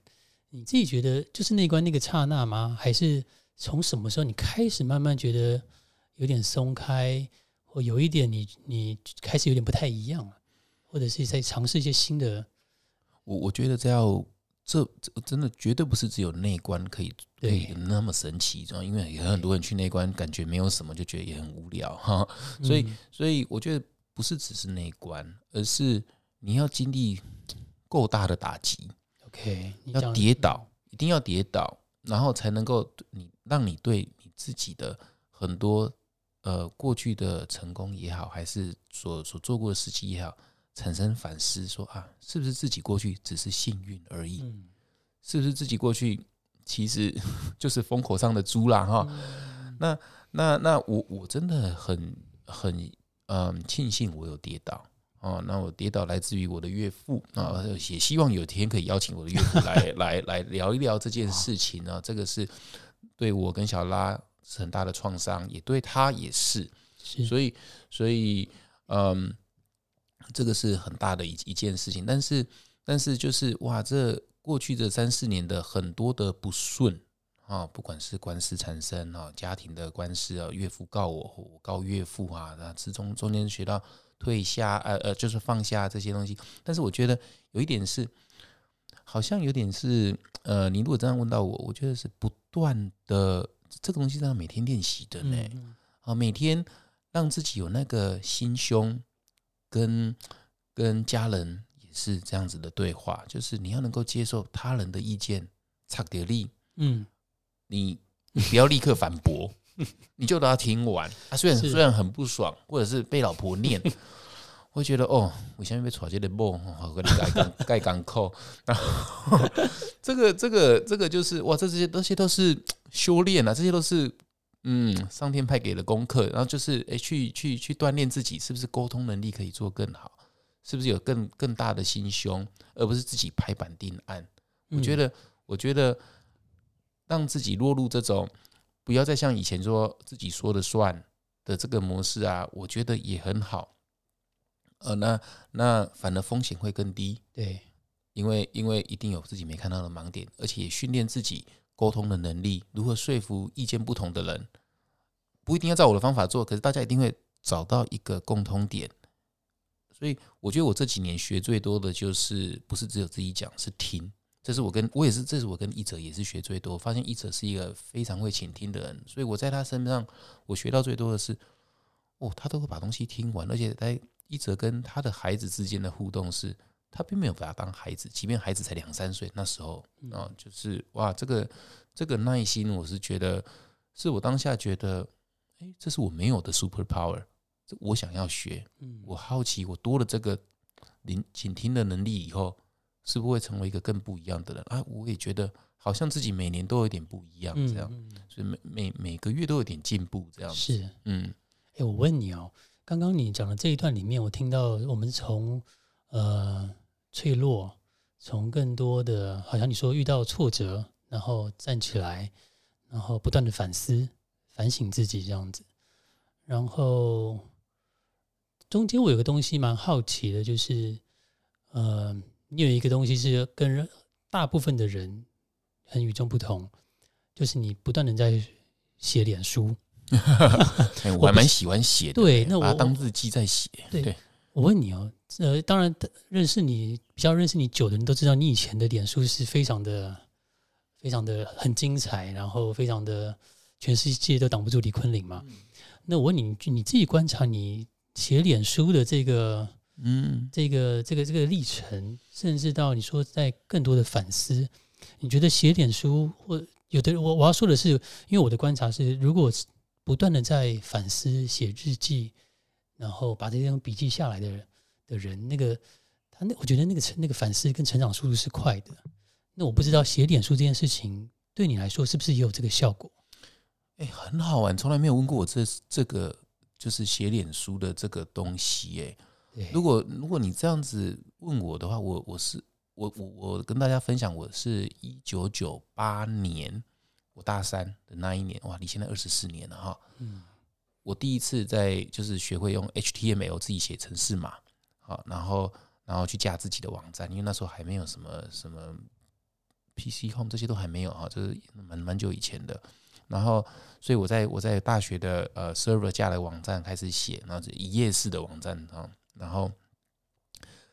B: 你自己觉得就是内观那个刹那吗？还是从什么时候你开始慢慢觉得有点松开，或有一点你你开始有点不太一样了，或者是在尝试一些新的？
C: 我我觉得这要这这真的绝对不是只有内观可以可以那么神奇，因为有很多人去内观感觉没有什么，就觉得也很无聊哈。所以所以我觉得不是只是内观，而是你要经历够大的打击
B: ，OK，
C: 要跌倒，一定要跌倒，然后才能够你让你对你自己的很多呃过去的成功也好，还是所所做过的事情也好。产生反思，说啊，是不是自己过去只是幸运而已？是不是自己过去其实 就是风口上的猪啦？哈，那那那我我真的很很嗯庆幸我有跌倒哦。那我跌倒来自于我的岳父啊，也希望有天可以邀请我的岳父来 来来聊一聊这件事情啊。这个是对我跟小拉是很大的创伤，也对他也是。所以所以嗯。这个是很大的一一件事情，但是但是就是哇，这过去这三四年的很多的不顺啊，不管是官司缠身啊，家庭的官司啊，岳父告我，我告岳父啊，那之中中间学到退下，呃呃，就是放下这些东西。但是我觉得有一点是，好像有点是，呃，你如果这样问到我，我觉得是不断的这个东西，是要每天练习的呢，啊，每天让自己有那个心胸。跟跟家人也是这样子的对话，就是你要能够接受他人的意见，差点力，嗯，你你不要立刻反驳，你就让他听完。啊，虽然虽然很不爽，或者是被老婆念，会觉得哦，我现在被吵起来梦，我跟你盖港盖港口，然后 这个这个这个就是哇，这这些这些都是 修炼啊，这些都是。嗯，上天派给的功课，然后就是诶，去去去锻炼自己，是不是沟通能力可以做更好？是不是有更更大的心胸，而不是自己拍板定案？我觉得，我觉得让自己落入这种，不要再像以前说自己说了算，的这个模式啊，我觉得也很好。呃，那那反而风险会更低，
B: 对，
C: 因为因为一定有自己没看到的盲点，而且也训练自己沟通的能力，如何说服意见不同的人。不一定要照我的方法做，可是大家一定会找到一个共通点。所以我觉得我这几年学最多的就是不是只有自己讲，是听。这是我跟我也是，这是我跟译者也是学最多。发现译者是一个非常会倾听的人，所以我在他身上我学到最多的是，哦，他都会把东西听完，而且在译者跟他的孩子之间的互动是，他并没有把他当孩子，即便孩子才两三岁那时候啊，就是哇，这个这个耐心，我是觉得是我当下觉得，哎，这是我没有的 super power，这我想要学，我好奇，我多了这个聆倾听的能力以后。是不会成为一个更不一样的人啊！我也觉得好像自己每年都有点不一样，这样，所以每每每个月都有点进步，这样
B: 是，
C: 嗯，
B: 哎，我问你哦，刚刚你讲的这一段里面，我听到我们从呃脆弱，从更多的，好像你说遇到挫折，然后站起来，然后不断的反思、反省自己这样子，然后中间我有个东西蛮好奇的，就是呃。你有一个东西是跟人大部分的人很与众不同，就是你不断的在写脸书。
C: 我还蛮喜欢写的，
B: 对，那我
C: 当日记在写。
B: 对，我问你哦，呃，当然认识你比较认识你久的人都知道，你以前的脸书是非常的、非常的很精彩，然后非常的全世界都挡不住李坤林嘛。那我问你，你自己观察你写脸书的这个。嗯，这个这个这个历程，甚至到你说在更多的反思，你觉得写脸书或有的我我要说的是，因为我的观察是，如果不断的在反思、写日记，然后把这些笔记下来的人的人，那个他那我觉得那个成那个反思跟成长速度是快的。那我不知道写脸书这件事情对你来说是不是也有这个效果？
C: 哎，很好玩，从来没有问过我这这个就是写脸书的这个东西，哎。如果如果你这样子问我的话，我我是我我我跟大家分享，我是一九九八年我大三的那一年，哇，你现在二十四年了哈。嗯，我第一次在就是学会用 HTML 自己写程式码，好，然后然后去架自己的网站，因为那时候还没有什么什么 PC Home 这些都还没有啊，就是蛮蛮久以前的。然后，所以我在我在大学的呃 server 架的网站开始写，然后是一页式的网站啊。然后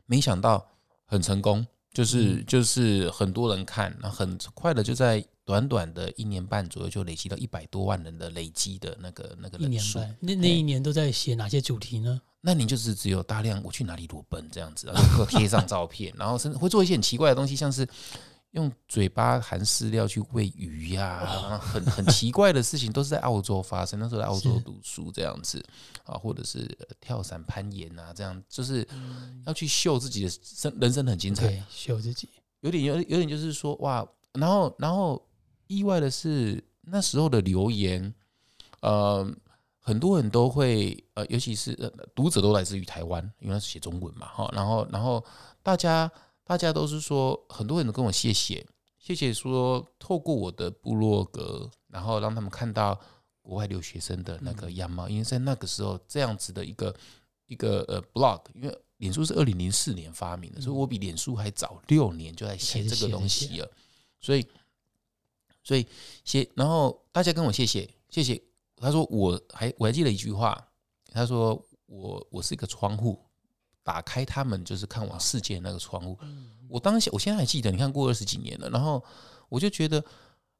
C: 没想到很成功，就是就是很多人看，那很快的就在短短的一年半左右就累积到一百多万人的累积的那个那个人数。
B: 那那一年都在写哪些主题呢？
C: 那你就是只有大量我去哪里裸奔这样子，然 后贴上照片，然后甚至会做一些很奇怪的东西，像是。用嘴巴含饲料去喂鱼呀，很很奇怪的事情都是在澳洲发生。那时候在澳洲读书这样子啊，或者是跳伞、攀岩啊，这样就是要去秀自己的生人生很精彩，
B: 秀自己
C: 有点有有点就是说哇，然后然后意外的是那时候的留言，呃，很多人都会呃，尤其是读者都来自于台湾，因为是写中文嘛哈，然后然后大家。大家都是说，很多人都跟我谢谢，谢谢说透过我的部落格，然后让他们看到国外留学生的那个样貌。因为在那个时候，这样子的一个一个呃 blog，因为脸书是二零零四年发明的，所以我比脸书还早六年就在写这个东西了。所以，所以谢，然后大家跟我谢谢，谢谢。他说我还我还记得一句话，他说我我是一个窗户。打开他们就是看往世界那个窗户。我当下，我现在还记得，你看过二十几年了，然后我就觉得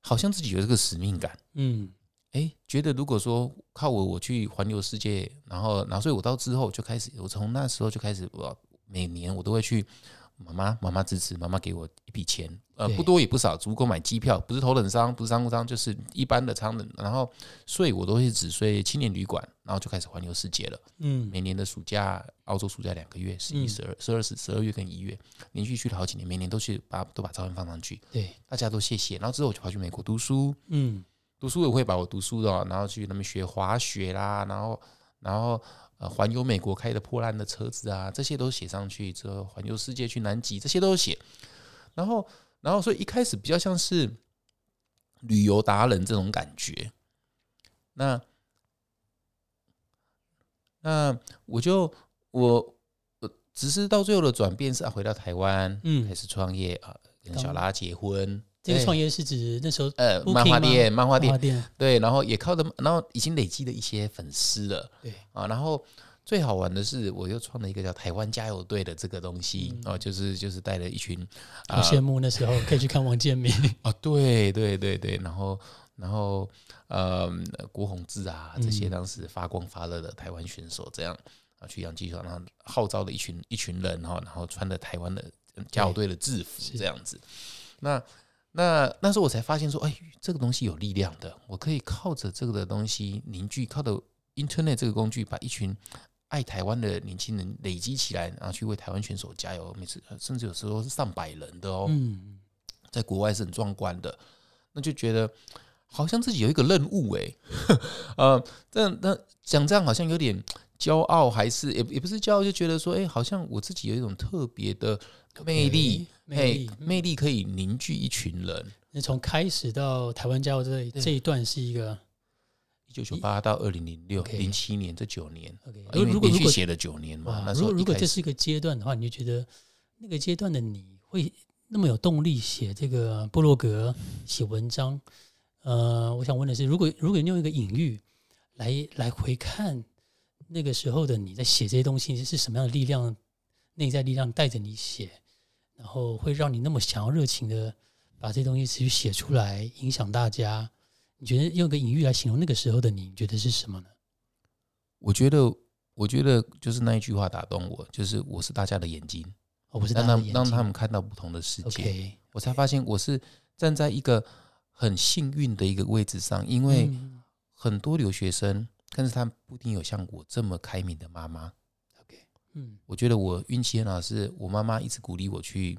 C: 好像自己有这个使命感。嗯，哎，觉得如果说靠我我去环游世界，然后，然后，所以我到之后就开始，我从那时候就开始，我每年我都会去。妈妈，妈妈支持，妈妈给我一笔钱，呃，不多也不少，足够买机票，不是头等舱，不是商务舱，就是一般的舱等。然后睡我都是只睡青年旅馆，然后就开始环游世界了。嗯，每年的暑假，澳洲暑假两个月，十一、十二、十二、十十二月跟一月，连续去了好几年，每年都去把都把照片放上去。
B: 对，
C: 大家都谢谢。然后之后我就跑去美国读书，嗯，读书我会把我读书的，然后去那边学滑雪啦，然后，然后。环游美国开的破烂的车子啊，这些都写上去。之后环游世界去南极，这些都写。然后，然后，所以一开始比较像是旅游达人这种感觉。那那我就我我只是到最后的转变是啊，回到台湾，
B: 嗯
C: 开始创业啊，跟小拉结婚。
B: 这个创业是指那时候
C: 呃漫画店，漫画店，对，然后也靠着，然后已经累积了一些粉丝了
B: 对，
C: 啊。然后最好玩的是，我又创了一个叫台湾加油队的这个东西
B: 嗯。
C: 哦、就是就是带了一群
B: 好羡慕那时候可以去看王建民，
C: 啊，对对对对，然后然后呃，郭宏志啊这些
B: 嗯。
C: 当时发光发热的台湾选手，这样啊去洋基球场，然后号召了一群一群人然后，然后穿着台湾的加油队的制服这样子。那那那时候我才发现说，哎，这个东西有力量的，我可以靠着这个的东西凝聚，靠着 Internet 这个工具，把一群爱台湾的年轻人累积起来，然后去为台湾选手加油。每次甚至有时候是上百人的哦。
B: 嗯，
C: 在国外是很壮观的，那就觉得好像自己有一个任务诶，呃，这那讲这样好像有点骄傲，还是也也不是骄傲，就觉得说，哎、好像我自己有一种特别的魅力，
B: 魅力，
C: 魅力可以凝聚一群人。
B: 那从开始到台湾加油这这一段是一个
C: 一九九八到二零零六零七年这九年
B: ，OK，
C: 因为
B: 如果
C: 续写了九年嘛，那时
B: 如果如果这是一个阶段的话，你就觉得那个阶段的你会那么有动力写这个部落格、写文章？呃，我想问的是，如果如果你用一个隐喻来来回看那个时候的你在写这些东西，是什么样的力量、内在力量带着你写，然后会让你那么想要热情的把这些东西持续写出来，影响大家？你觉得用个隐喻来形容那个时候的你，你觉得是什么呢？
C: 我觉得，我觉得就是那一句话打动我，就是我是大家的眼睛，
B: 哦，不是
C: 让他们让他们看到不同的世界。我才发现我是站在一个很幸运的一个位置上，因为
B: 嗯
C: 很多留学生，但是他们不一定有像我这么开明的妈妈。我觉得我运气很好，是我妈妈一直鼓励我去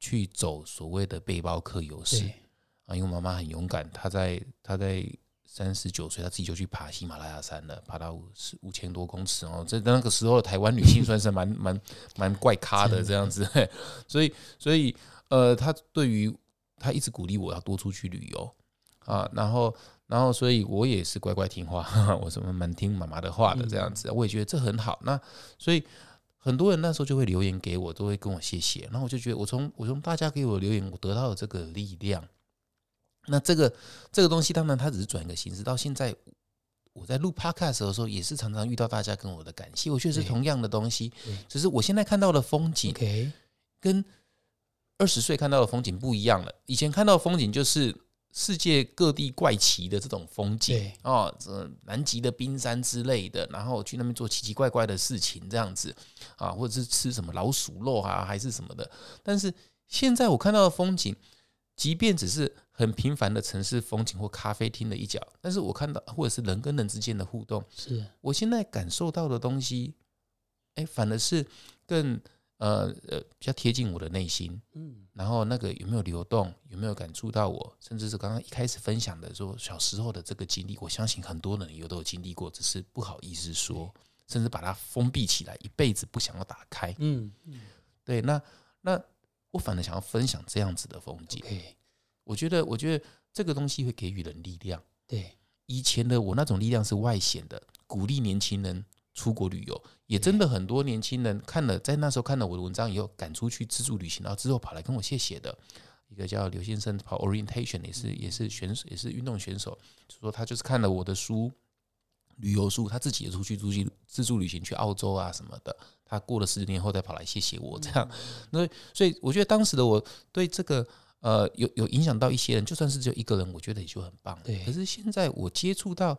C: 去走所谓的背包客游式。啊，因为我妈妈很勇敢，她在她在三十九岁，她自己就去爬喜马拉雅山了，爬到五十五千多公尺哦。这那个时候的台湾女性算是蛮蛮蛮怪咖的这样子，嘿 所以所以呃，她对于她一直鼓励我要多出去旅游啊，然后然后所以我也是乖乖听话，我是蛮听妈妈的话的这样子，我也觉得这很好。那所以。很多人那时候就会留言给我，都会跟我谢谢，然后我就觉得我从我从大家给我留言，我得到了这个力量，那这个这个东西，当然它只是转一个形式。到现在，我在录 podcast 的时候，也是常常遇到大家跟我的感谢，我觉得是同样的东西，只是我现在看到的风景跟二十岁看到的风景不一样了。以前看到的风景就是世界各地怪奇的这种风景
B: 对，
C: 哦，这南极的冰山之类的，然后去那边做奇奇怪怪的事情，这样子啊，或者是吃什么老鼠肉啊，还是什么的。但是现在我看到的风景，即便只是很平凡的城市风景或咖啡厅的一角，但是我看到或者是人跟人之间的互动，
B: 是
C: 我现在感受到的东西，哎，反而是更呃呃比较贴近我的内心。
B: 嗯
C: 然后那个有没有流动，有没有感触到我，甚至是刚刚一开始分享的说小时候的这个经历，我相信很多人有都有经历过，只是不好意思说，甚至把它封闭起来，一辈子不想要打开。
B: 嗯嗯
C: 对，那那我反而想要分享这样子的风景。
B: ，OK，
C: 我觉得，我觉得这个东西会给予人力量。
B: 对，
C: 以前的我那种力量是外显的，鼓励年轻人出国旅游，也真的很多年轻人看了，在那时候看了我的文章以后，赶出去自助旅行，然后之后跑来跟我谢谢的。一个叫刘先生跑 orientation 也是也是选手也是运动选手，就说他就是看了我的书，旅游书，他自己也出去出去自助旅行去澳洲啊什么的。他过了十年后再跑来谢谢我，这样，那所以我觉得当时的我对这个呃有有影响到一些人，就算是只有一个人，我觉得也就很棒。
B: 对
C: 可是现在我接触到，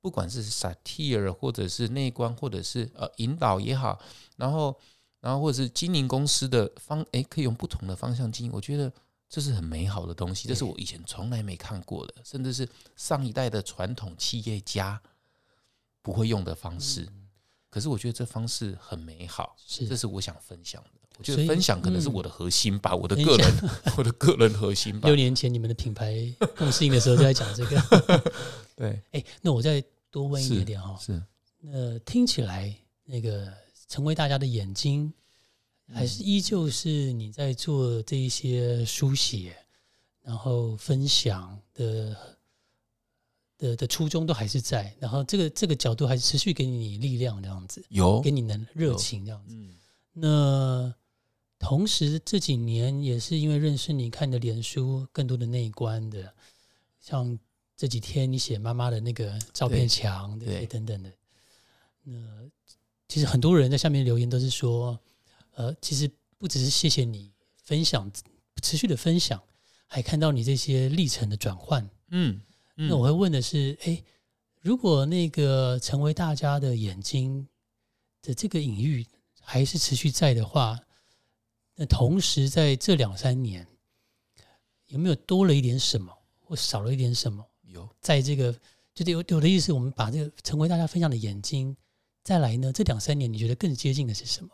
C: 不管是 satire 或者是内观，或者是呃引导也好，然后然后或者是经营公司的方，诶，可以用不同的方向经营，我觉得这是很美好的东西，这是我以前从来没看过的，甚至是上一代的传统企业家不会用的方式。可是我觉得这方式很美好，
B: 是
C: 这是我想分享的。我觉得分享可能是
B: 嗯
C: 我的核心吧，我的个人，我的个人核心吧
B: 六。年前你们的品牌共适应的时候就在讲这个。
C: 对，
B: 哎，那我再多问一点点哈，
C: 是。
B: 那听起来那个成为大家的眼睛，还是依旧是你在做这一些书写，然后分享的的的初衷都还是在，然后这个这个角度还是持续给你力量这样子，
C: 有
B: 给你能热情这样子。
C: 嗯。
B: 那同时这几年也是因为认识你，看你的脸书更多的内观的，像这几天你写妈妈的那个照片墙，对不对？
C: 对
B: 等等的。那其实很多人在下面留言都是说，呃，其实不只是谢谢你分享，持续的分享，还看到你这些历程的转换。
C: 嗯嗯
B: 那我会问的是，哎，如果那个成为大家的眼睛的这个隐喻还是持续在的话，那同时在这两三年，有没有多了一点什么，或少了一点什么？
C: 有
B: 在这个就是有有的意思，我们把这个成为大家分享的眼睛，再来呢，这两三年你觉得更接近的是什么？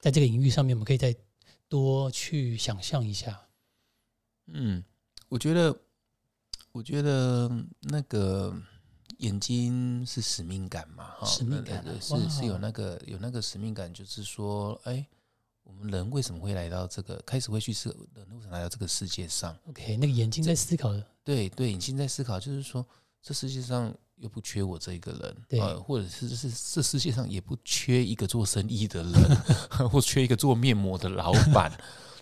B: 在这个领域上面，我们可以再多去想象一下。
C: 嗯，我觉得，我觉得那个眼睛是使命感嘛，哈，
B: 使命感啊
C: 那是是有那个有那个使命感，就是说，哎，我们人为什么会来到这个，开始会去思，人为什么来到这个世界上
B: ？OK，那个眼睛在思考的，
C: 对对，你现在思考就是说，这世界上又不缺我这一个人，
B: 对
C: 呃，或者是是这世界上也不缺一个做生意的人，或缺一个做面膜的老板。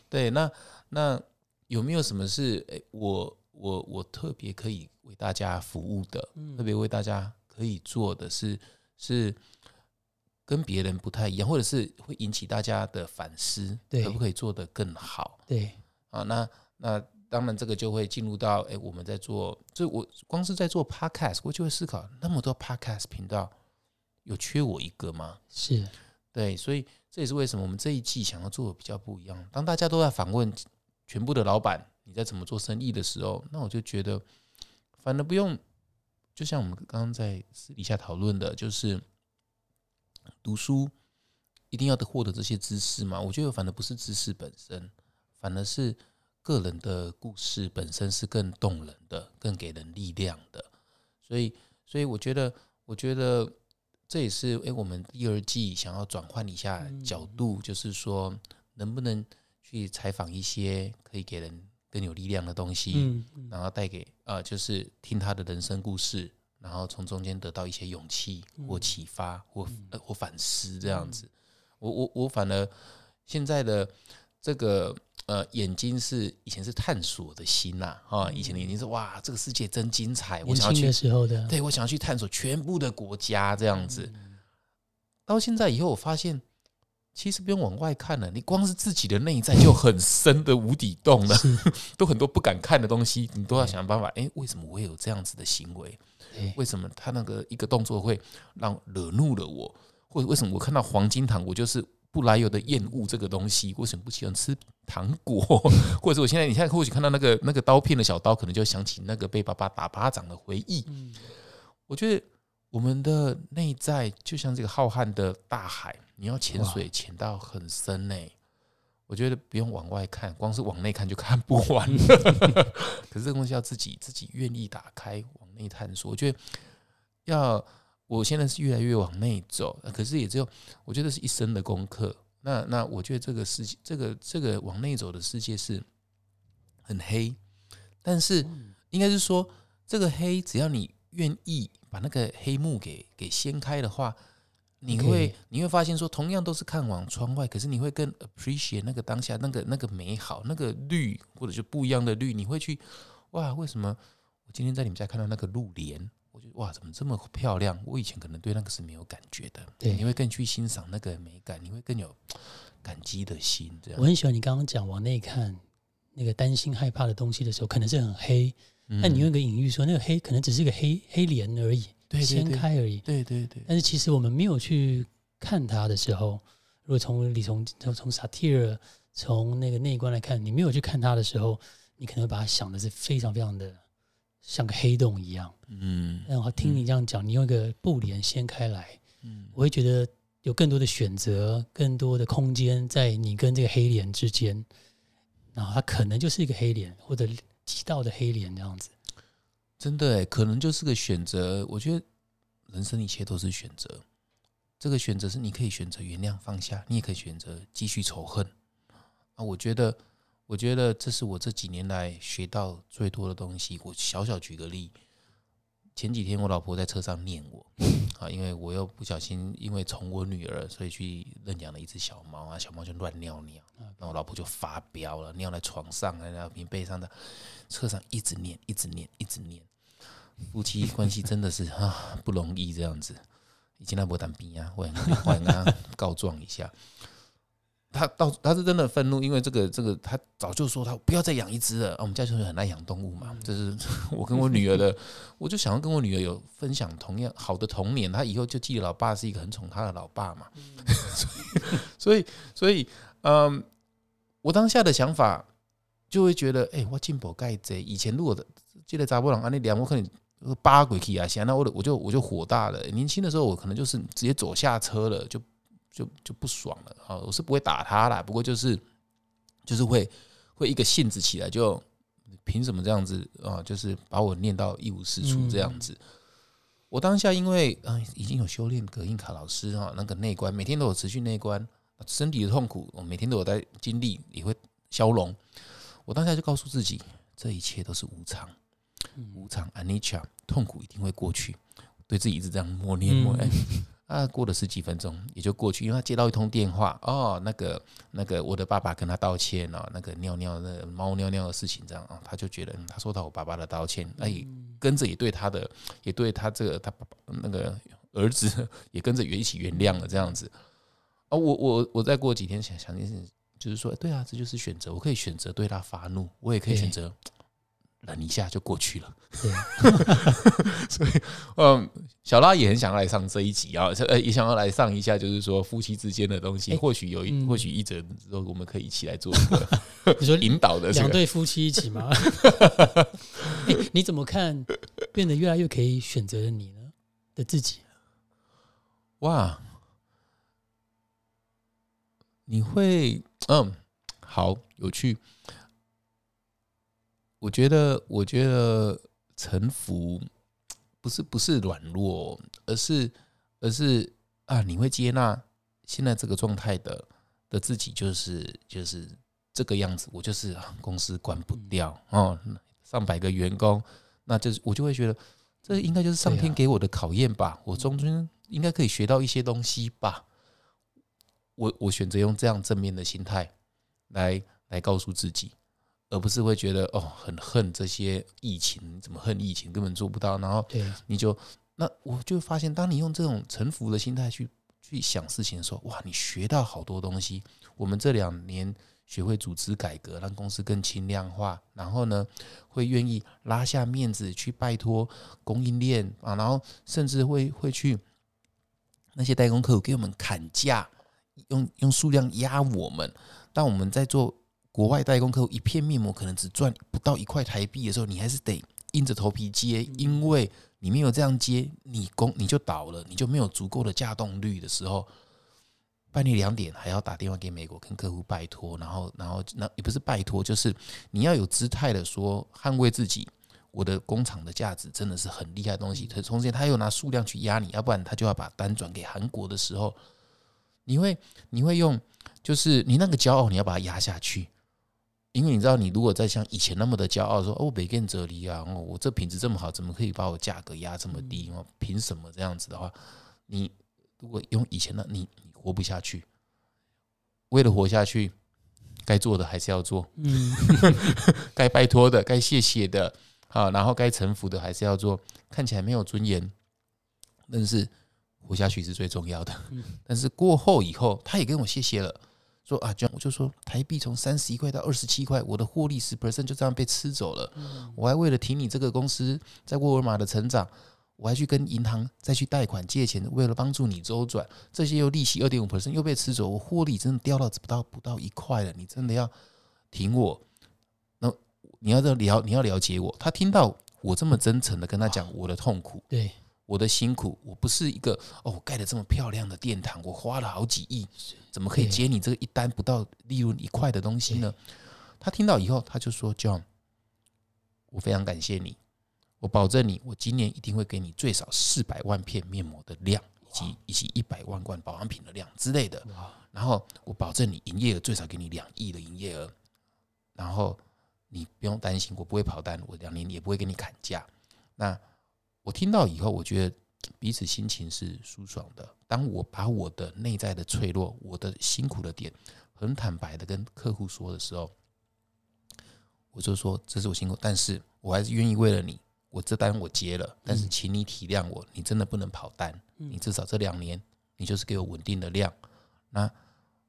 C: 对，那那有没有什么是诶我我我特别可以为大家服务的，
B: 嗯
C: 特别为大家可以做的是是跟别人不太一样，或者是会引起大家的反思，
B: 对
C: 可不可以做得更好？
B: 对，
C: 啊，那那当然，这个就会进入到哎，我们在做，就我光是在做 podcast，我就会思考，那么多 podcast 频道，有缺我一个吗？
B: 是
C: 对，所以这也是为什么我们这一季想要做的比较不一样。当大家都在访问全部的老板你在怎么做生意的时候，那我就觉得，反而不用，就像我们刚刚在私底下讨论的，就是读书一定要得获得这些知识嘛？我觉得反而不是知识本身，反而是个人的故事本身是更动人的，更给人力量的。所以，所以我觉得，我觉得这也是诶，我们第二季想要转换一下角度，就是说，能不能去采访一些可以给人更有力量的东西，
B: 嗯，嗯
C: 然后带给呃，就是听他的人生故事，然后从中间得到一些勇气或启发或、呃、或反思这样子。我我我反而现在的这个呃眼睛是以前是探索的心呐、啊，以前的眼睛是哇这个世界真精彩，我想要去
B: 时候的，
C: 对我想要去探索全部的国家这样子。到现在以后，我发现其实不用往外看了，你光是自己的内在就很深的无底洞了，都很多不敢看的东西，你都要想办法。哎，为什么我会有这样子的行为？为什么他那个一个动作会让惹怒了我？或者为什么我看到黄金糖，我就是不来由的厌恶这个东西？为什么不喜欢吃糖果？或者我现在你现在或许看到那个那个刀片的小刀，可能就想起那个被爸爸打巴掌的回忆。
B: 嗯
C: 我觉得我们的内在就像这个浩瀚的大海，你要潜水潜到很深呢、我觉得不用往外看，光是往内看就看不完了。可是这个东西要自己自己愿意打开往内探索。我觉得要我现在是越来越往内走，呃可是也只有我觉得是一生的功课。那那我觉得这个世界，这个这个往内走的世界是很黑，但是应该是说这个黑，只要你愿意把那个黑幕给给掀开的话，你会你会发现说，同样都是看往窗外，可是你会更 appreciate 那个当下那个那个美好，那个绿或者就不一样的绿，你会去哇，为什么我今天在你们家看到那个露莲？我觉得哇，怎么这么漂亮？我以前可能对那个是没有感觉的，
B: 对
C: 你会更去欣赏那个美感，你会更有感激的心，这样
B: 我。很喜欢你刚刚讲往内看那个担心害怕的东西的时候，可能是很黑，
C: 嗯
B: 那你用一个隐喻说，那个黑可能只是个黑黑帘而已，
C: 对对
B: 掀开而已。
C: 对对对，
B: 但是其实我们没有去看它的时候，如果从你从从从萨提尔从那个内观来看，你没有去看它的时候，你可能会把它想的是非常非常的像个黑洞一样。
C: 嗯
B: 然后听你这样讲，你用一个布帘掀开来，
C: 嗯
B: 我会觉得有更多的选择，更多的空间在你跟这个黑帘之间。然后它可能就是一个黑帘，或者几道的黑帘这样子。
C: 真的哎，可能就是个选择。我觉得人生一切都是选择，这个选择是你可以选择原谅放下，你也可以选择继续仇恨啊。我觉得，我觉得这是我这几年来学到最多的东西。我小小举个例，前几天我老婆在车上念我啊，因为我又不小心因为宠我女儿，所以去认养了一只小猫啊，小猫就乱尿尿，那我老婆就发飙了，尿在床上，然后棉被上的车上一直念，一直念，一直念。夫妻关系真的是啊不容易这样子。以前那波当兵啊，我我跟他告状一下。他到他是真的愤怒，因为这个这个他早就说他不要再养一只了。我们家就是很爱养动物嘛，这是 我跟我女儿的，我就想要跟我女儿有分享同样好的童年，他以后就记得老爸是一个很宠他的老爸嘛。所以所以所以嗯，我当下的想法就会觉得，哎，我进步盖贼。以前如果记得扎波朗安那两，我可能扒鬼去啊，现在我我就我就火大了。年轻的时候我可能就是直接走下车了，就。就就不爽了啊！我是不会打他啦，不过就是就是会会一个性子起来，就凭什么这样子啊？就是把我念到一无是处这样子。我当下因为啊已经有修炼葛印卡老师哈，那个内观每天都有持续内观，身体的痛苦我每天都有在经历，也会消融。我当下就告诉自己，这一切都是无常，无常，anicca，痛苦一定会过去。对自己一直这样默念默哎。啊，过了十几分钟也就过去，因为他接到一通电话，哦，那个那个我的爸爸跟他道歉哦，那个尿尿那猫尿尿的事情这样啊，他就觉得他收到我爸爸的道歉，那也跟着也对他的也对他这个他爸爸那个儿子 也跟着原一起原谅了这样子啊，我我我再过几天想想件事，就是说，对啊，这就是选择，我可以选择对他发怒，我也可以选择。忍一下就过去了，所以嗯，小拉也很想要来上这一集啊，呃，也想要来上一下，就是说夫妻之间的东西，或许有一，或许一则之后我们可以一起来做一个，
B: 你说
C: 引导的
B: 两对夫妻一起吗？你怎么看变得越来越可以选择的你呢？的自己？
C: 哇，你会嗯，好有趣。我觉得，我觉得臣服不是不是软弱，而是而是啊，你会接纳现在这个状态的的自己，就是就是这个样子。我就是公司关不掉哦，上百个员工，那就是我就会觉得这应该就是上天给我的考验吧。我中间应该可以学到一些东西吧。我我选择用这样正面的心态来来告诉自己。而不是会觉得哦很恨这些疫情，怎么恨疫情根本做不到，然后你就那我就发现，当你用这种臣服的心态去去想事情的时候，哇，你学到好多东西。我们这两年学会组织改革，让公司更轻量化，然后呢，会愿意拉下面子去拜托供应链啊，然后甚至会会去那些代工客户给我们砍价，用用数量压我们。当我们在做。国外代工客户一片面膜可能只赚不到一块台币的时候，你还是得硬着头皮接，因为你没有这样接，你工你就倒了，你就没有足够的架动率的时候，半夜两点还要打电话给美国跟客户拜托，然后然后那也不是拜托，就是你要有姿态的说捍卫自己，我的工厂的价值真的是很厉害的东西。他同时他又拿数量去压你，要不然他就要把单转给韩国的时候，你会你会用就是你那个骄傲，你要把它压下去。因为你知道，你如果再像以前那么的骄傲，说哦，北根哲理啊，哦，我这品质这么好，怎么可以把我价格压这么低？哦，凭什么这样子的话，你如果用以前的，你你活不下去。为了活下去，该做的还是要做，嗯，该拜托的，该谢谢的，啊，然后该臣服的还是要做。看起来没有尊严，但是活下去是最重要的。但是过后以后，他也跟我谢谢了。说啊，这样我就说，台币从三十一块到二十七块，我的获利十 percent 就这样被吃走了。我还为了挺你这个公司在沃尔玛的成长，我还去跟银行再去贷款借钱，为了帮助你周转，这些又利息二点五 percent 又被吃走，我获利真的掉到不到不到一块了。你真的要挺我？那你要这了你要了解我。他听到我这么真诚的跟他讲我的痛苦，
B: 对。
C: 我的辛苦，我不是一个哦，盖的这么漂亮的殿堂，我花了好几亿，怎么可以接你这个一单不到利润一块的东西呢？他听到以后，他就说：“John，我非常感谢你，我保证你，我今年一定会给你最少四百万片面膜的量，以及以及一百万罐保养品的量之类的。然后我保证你营业额最少给你两亿的营业额。然后你不用担心，我不会跑单，我两年也不会给你砍价。那。我听到以后，我觉得彼此心情是舒爽的。当我把我的内在的脆弱、我的辛苦的点，很坦白的跟客户说的时候，我就说这是我辛苦，但是我还是愿意为了你，我这单我接了，但是请你体谅我，你真的不能跑单，你至少这两年你就是给我稳定的量。那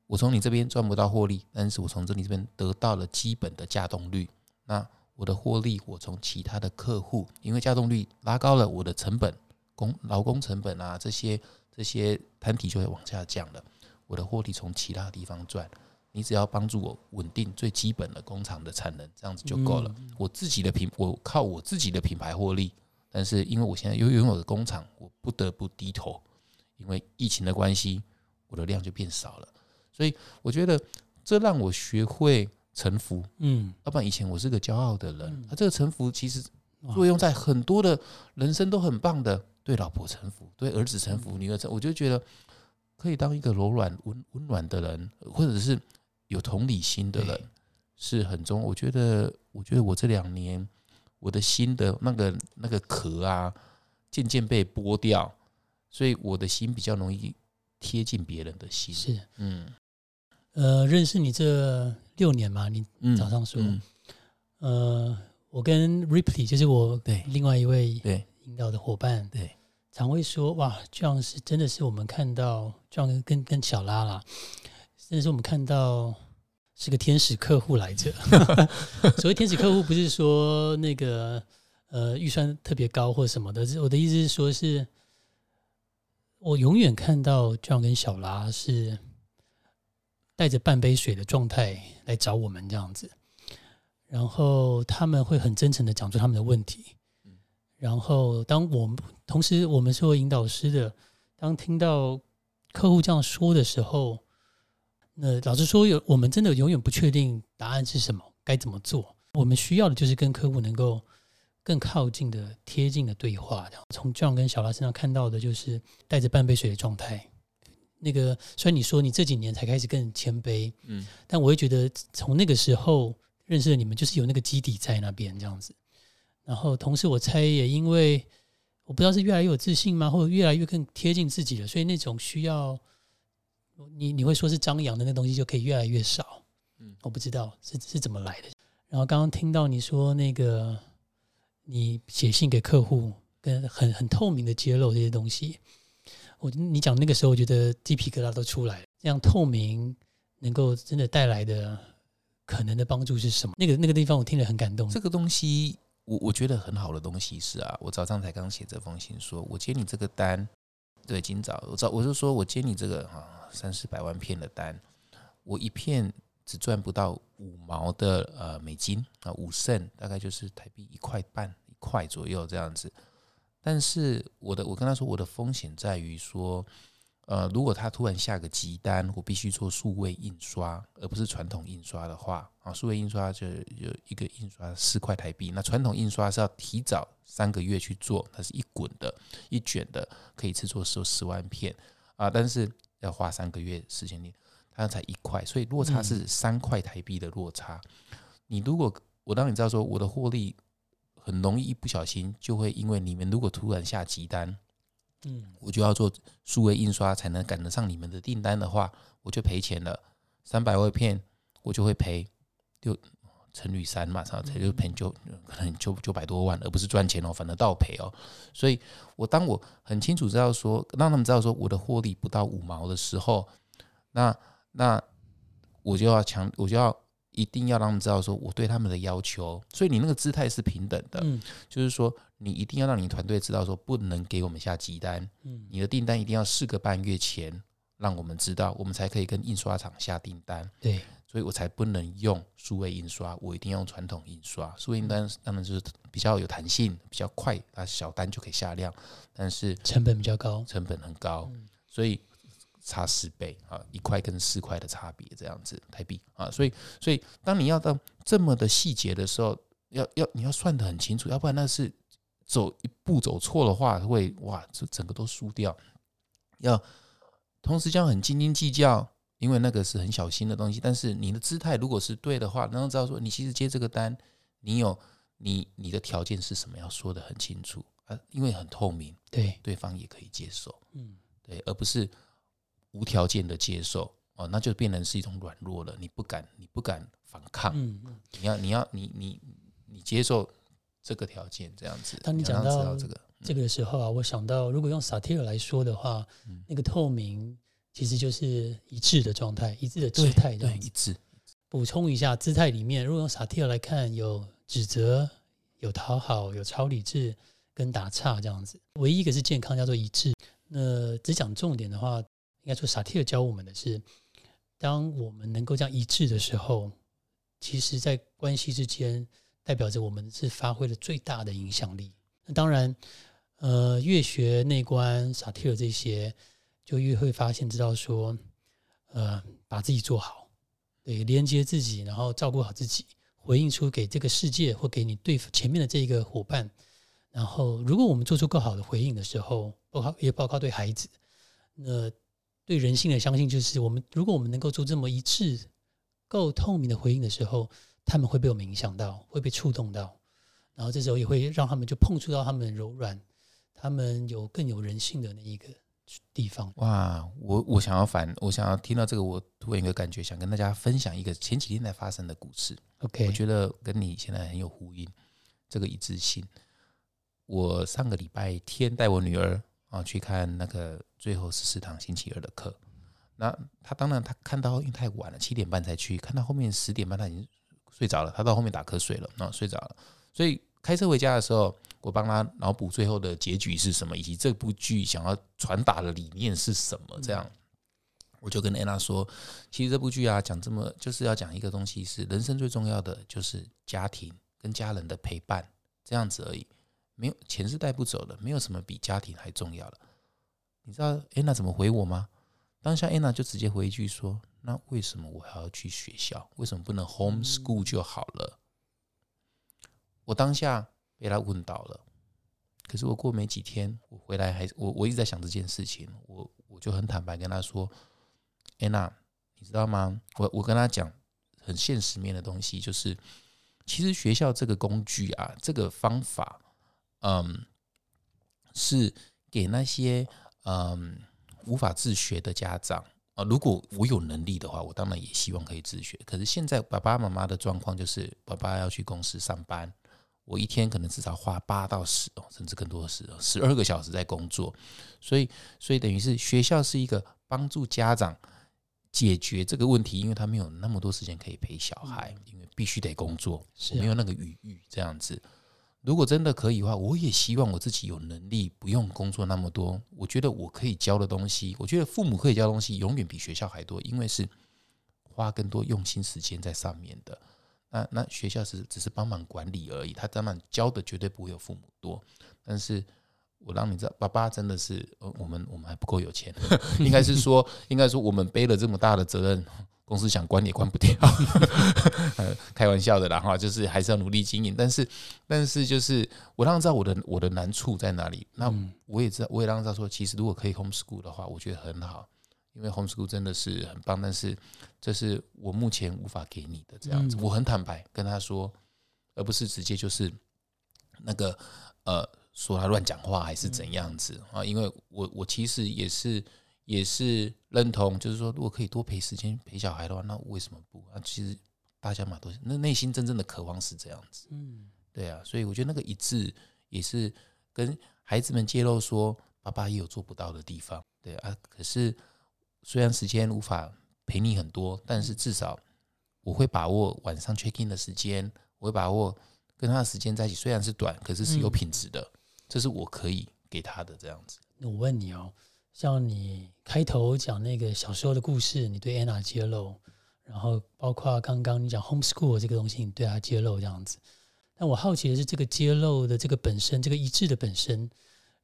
C: 我从你这边赚不到获利，但是我从这里这边得到了基本的价动率。那我的获利，我从其他的客户，因为加动率拉高了，我的成本工劳工成本啊这些这些摊体就会往下降了。我的获利从其他地方赚。你只要帮助我稳定最基本的工厂的产能，这样子就够了。我自己的品，我靠我自己的品牌获利，但是因为我现在又拥有的工厂，我不得不低头，因为疫情的关系，我的量就变少了。所以我觉得这让我学会臣服。嗯，要不然以前我是个骄傲的人，那这个臣服其实作用在很多的人生都很棒的，对老婆臣服，对儿子臣服，女儿臣，我就觉得可以当一个柔软温温暖的人，或者是。有同理心的人是很重，我觉得，我觉得我这两年我的心的那个那个壳啊，渐渐被剥掉，所以我的心比较容易贴近别人的心。
B: 是，嗯，呃，认识你这六年嘛，你早上说，呃，我跟 Ripley 就是我对另外一位对引导的伙伴，对，常会说，哇，这样是真的是我们看到这样跟跟小拉啦。真的是我们看到是个天使客户来着。所谓天使客户，不是说那个呃预算特别高或什么的。我的意思是说，是我永远看到 John 跟小拉是带着半杯水的状态来找我们这样子，然后他们会很真诚的讲出他们的问题。然后当我们同时我们作为引导师的，当听到客户这样说的时候。那老实说，有我们真的永远不确定答案是什么，该怎么做。我们需要的就是跟客户能够更靠近的、贴近的对话。从 John 跟小拉身上看到的，就是带着半杯水的状态。那个虽然你说你这几年才开始更谦卑，嗯，但我会觉得从那个时候认识了你们，就是有那个基底在那边这样子。然后同时，我猜也因为我不知道是越来越有自信吗，或者越来越更贴近自己了，所以那种需要。你你会说是张扬的那东西就可以越来越少，嗯，我不知道是是怎么来的。然后刚刚听到你说那个你写信给客户，跟很很透明的揭露这些东西，我你讲那个时候，我觉得鸡皮疙瘩都出来了。这样透明能够真的带来的可能的帮助是什么？那个那个地方我听了很感动。
C: 这个东西我我觉得很好的东西是啊，我早上才刚写这封信，说我接你这个单，对，今早我早我就说我接你这个哈。三四百万片的单，我一片只赚不到五毛的呃美金啊，五胜大概就是台币一块半一块左右这样子。但是我的我跟他说，我的风险在于说，呃，如果他突然下个急单，我必须做数位印刷，而不是传统印刷的话啊，数位印刷就有一个印刷四块台币，那传统印刷是要提早三个月去做，它是一滚的一卷的，可以制作十十万片啊，但是。要花三个月时间，你它才一块，所以落差是三块台币的落差。你如果我当你知道说我的获利很容易一不小心就会因为你们如果突然下急单，嗯，我就要做数位印刷才能赶得上你们的订单的话，我就赔钱了。三百万片我就会赔六乘以三嘛，才就赔就可能九九百多万，而不是赚钱哦，反而倒赔哦。所以，我当我很清楚知道说，让他们知道说我的获利不到五毛的时候，那那我就要强，我就要一定要让他们知道说我对他们的要求。所以你那个姿态是平等的，嗯，就是说你一定要让你团队知道说不能给我们下急单，嗯，你的订单一定要四个半月前让我们知道，我们才可以跟印刷厂下订单，
B: 对。
C: 所以我才不能用数位印刷，我一定要用传统印刷。数位印单当然就是比较有弹性，比较快，它小单就可以下量，但是
B: 成本比较高，
C: 成本很高，所以差十倍啊，一块跟四块的差别这样子台币啊，所以所以当你要到这么的细节的时候，要要你要算得很清楚，要不然那是走一步走错的话，会哇，这整个都输掉。要同时将很斤斤计较。因为那个是很小心的东西，但是你的姿态如果是对的话，能够知道说你其实接这个单，你有你你的条件是什么，要说的很清楚。啊，因为很透明，
B: 对，
C: 对方也可以接受，
B: 嗯，
C: 对，而不是无条件的接受哦，那就变成是一种软弱了，你不敢，你不敢反抗，
B: 嗯嗯。
C: 你要，你要，你你你接受这个条件，这样子。
B: 当你讲到
C: 这个，
B: 这个的时候啊，我想到，如果用萨提尔来说的话，
C: 嗯
B: 那个透明其实就是一致的状态，一致的姿态这
C: 对。一致，
B: 补充一下，姿态里面，如果用萨提尔来看，有指责、有讨好、有超理智跟打岔这样子。唯一一个是健康，叫做一致。那只讲重点的话，应该说萨提尔教我们的是，当我们能够这样一致的时候，其实在关系之间，代表着我们是发挥了最大的影响力。那当然，呃，越学内观、萨提尔这些，就越会发现，知道说，呃，把自己做好，对，连接自己，然后照顾好自己，回应出给这个世界或给你对前面的这个伙伴。然后，如果我们做出更好的回应的时候，包括也包括对孩子，那对人性的相信就是，我们如果我们能够做这么一致、够透明的回应的时候，他们会被我们影响到，会被触动到，然后这时候也会让他们就碰触到他们柔软，他们有更有人性的那一个地方。
C: 哇！我我想要反，我想要听到这个，我突然有一个感觉，想跟大家分享一个前几天才发生的故事。
B: OK，
C: 我觉得跟你现在很有呼应，这个一致性。我上个礼拜天带我女儿啊去看那个最后十四堂星期二的课，那他当然他看到因为太晚了，七点半才去，看到后面十点半他已经睡着了，他到后面打瞌睡了，啊睡着了，所以开车回家的时候，我帮他脑补最后的结局是什么，以及这部剧想要传达的理念是什么，这样。我就跟安娜说，其实这部剧啊，讲这么就是要讲一个东西，是人生最重要的就是家庭跟家人的陪伴，这样子而已。没有钱是带不走的，没有什么比家庭还重要了。你知道安娜怎么回我吗？当下安娜就直接回一句说：“那为什么我还要去学校？为什么不能 homeschool 就好了？”我当下被她问到了，可是我过没几天，我回来还我我一直在想这件事情，我我就很坦白跟她说。安娜，你知道吗？我我跟她讲很现实面的东西，就是其实学校这个工具啊，这个方法，嗯，是给那些嗯无法自学的家长啊。如果我有能力的话，我当然也希望可以自学。可是现在爸爸妈妈的状况就是，爸爸要去公司上班，我一天可能至少花八到十哦，甚至更多的时十二个小时在工作，所以所以等于是学校是一个帮助家长。解决这个问题，因为他没有那么多时间可以陪小孩，因为必须得工作，
B: 是啊
C: 没有那个余裕这样子。如果真的可以的话，我也希望我自己有能力，不用工作那么多。我觉得我可以教的东西，我觉得父母可以教的东西，永远比学校还多，因为是花更多用心时间在上面的。那那学校是只是帮忙管理而已，他当然教的绝对不会有父母多，但是。我让你知道，爸爸真的是，呃，我们我们还不够有钱，应该是说，应该说我们背了这么大的责任，公司想关也关不掉，呃，开玩笑的啦哈，就是还是要努力经营，但是但是就是我让他知道我的我的难处在哪里，那我也知道，我也让他知道说，其实如果可以 homeschool 的话，我觉得很好，因为 homeschool 真的是很棒，但是这是我目前无法给你的这样子，我很坦白跟他说，而不是直接就是那个呃。说他乱讲话还是怎样子。啊？因为我我其实也是也是认同，就是说如果可以多陪时间陪小孩的话，那为什么不？啊，其实大家嘛都是那内心真正的渴望是这样子，
B: 嗯，
C: 对啊，所以我觉得那个一致也是跟孩子们揭露说，爸爸也有做不到的地方，对啊。可是虽然时间无法陪你很多，但是至少我会把握晚上 check in 的时间，我会把握跟他的时间在一起，虽然是短，可是是有品质的。这是我可以给他的这样子。
B: 那我问你哦，像你开头讲那个小时候的故事，你对安娜揭露，然后包括刚刚你讲 homeschool 这个东西，你对他揭露这样子。但我好奇的是，这个揭露的这个本身，这个一致的本身，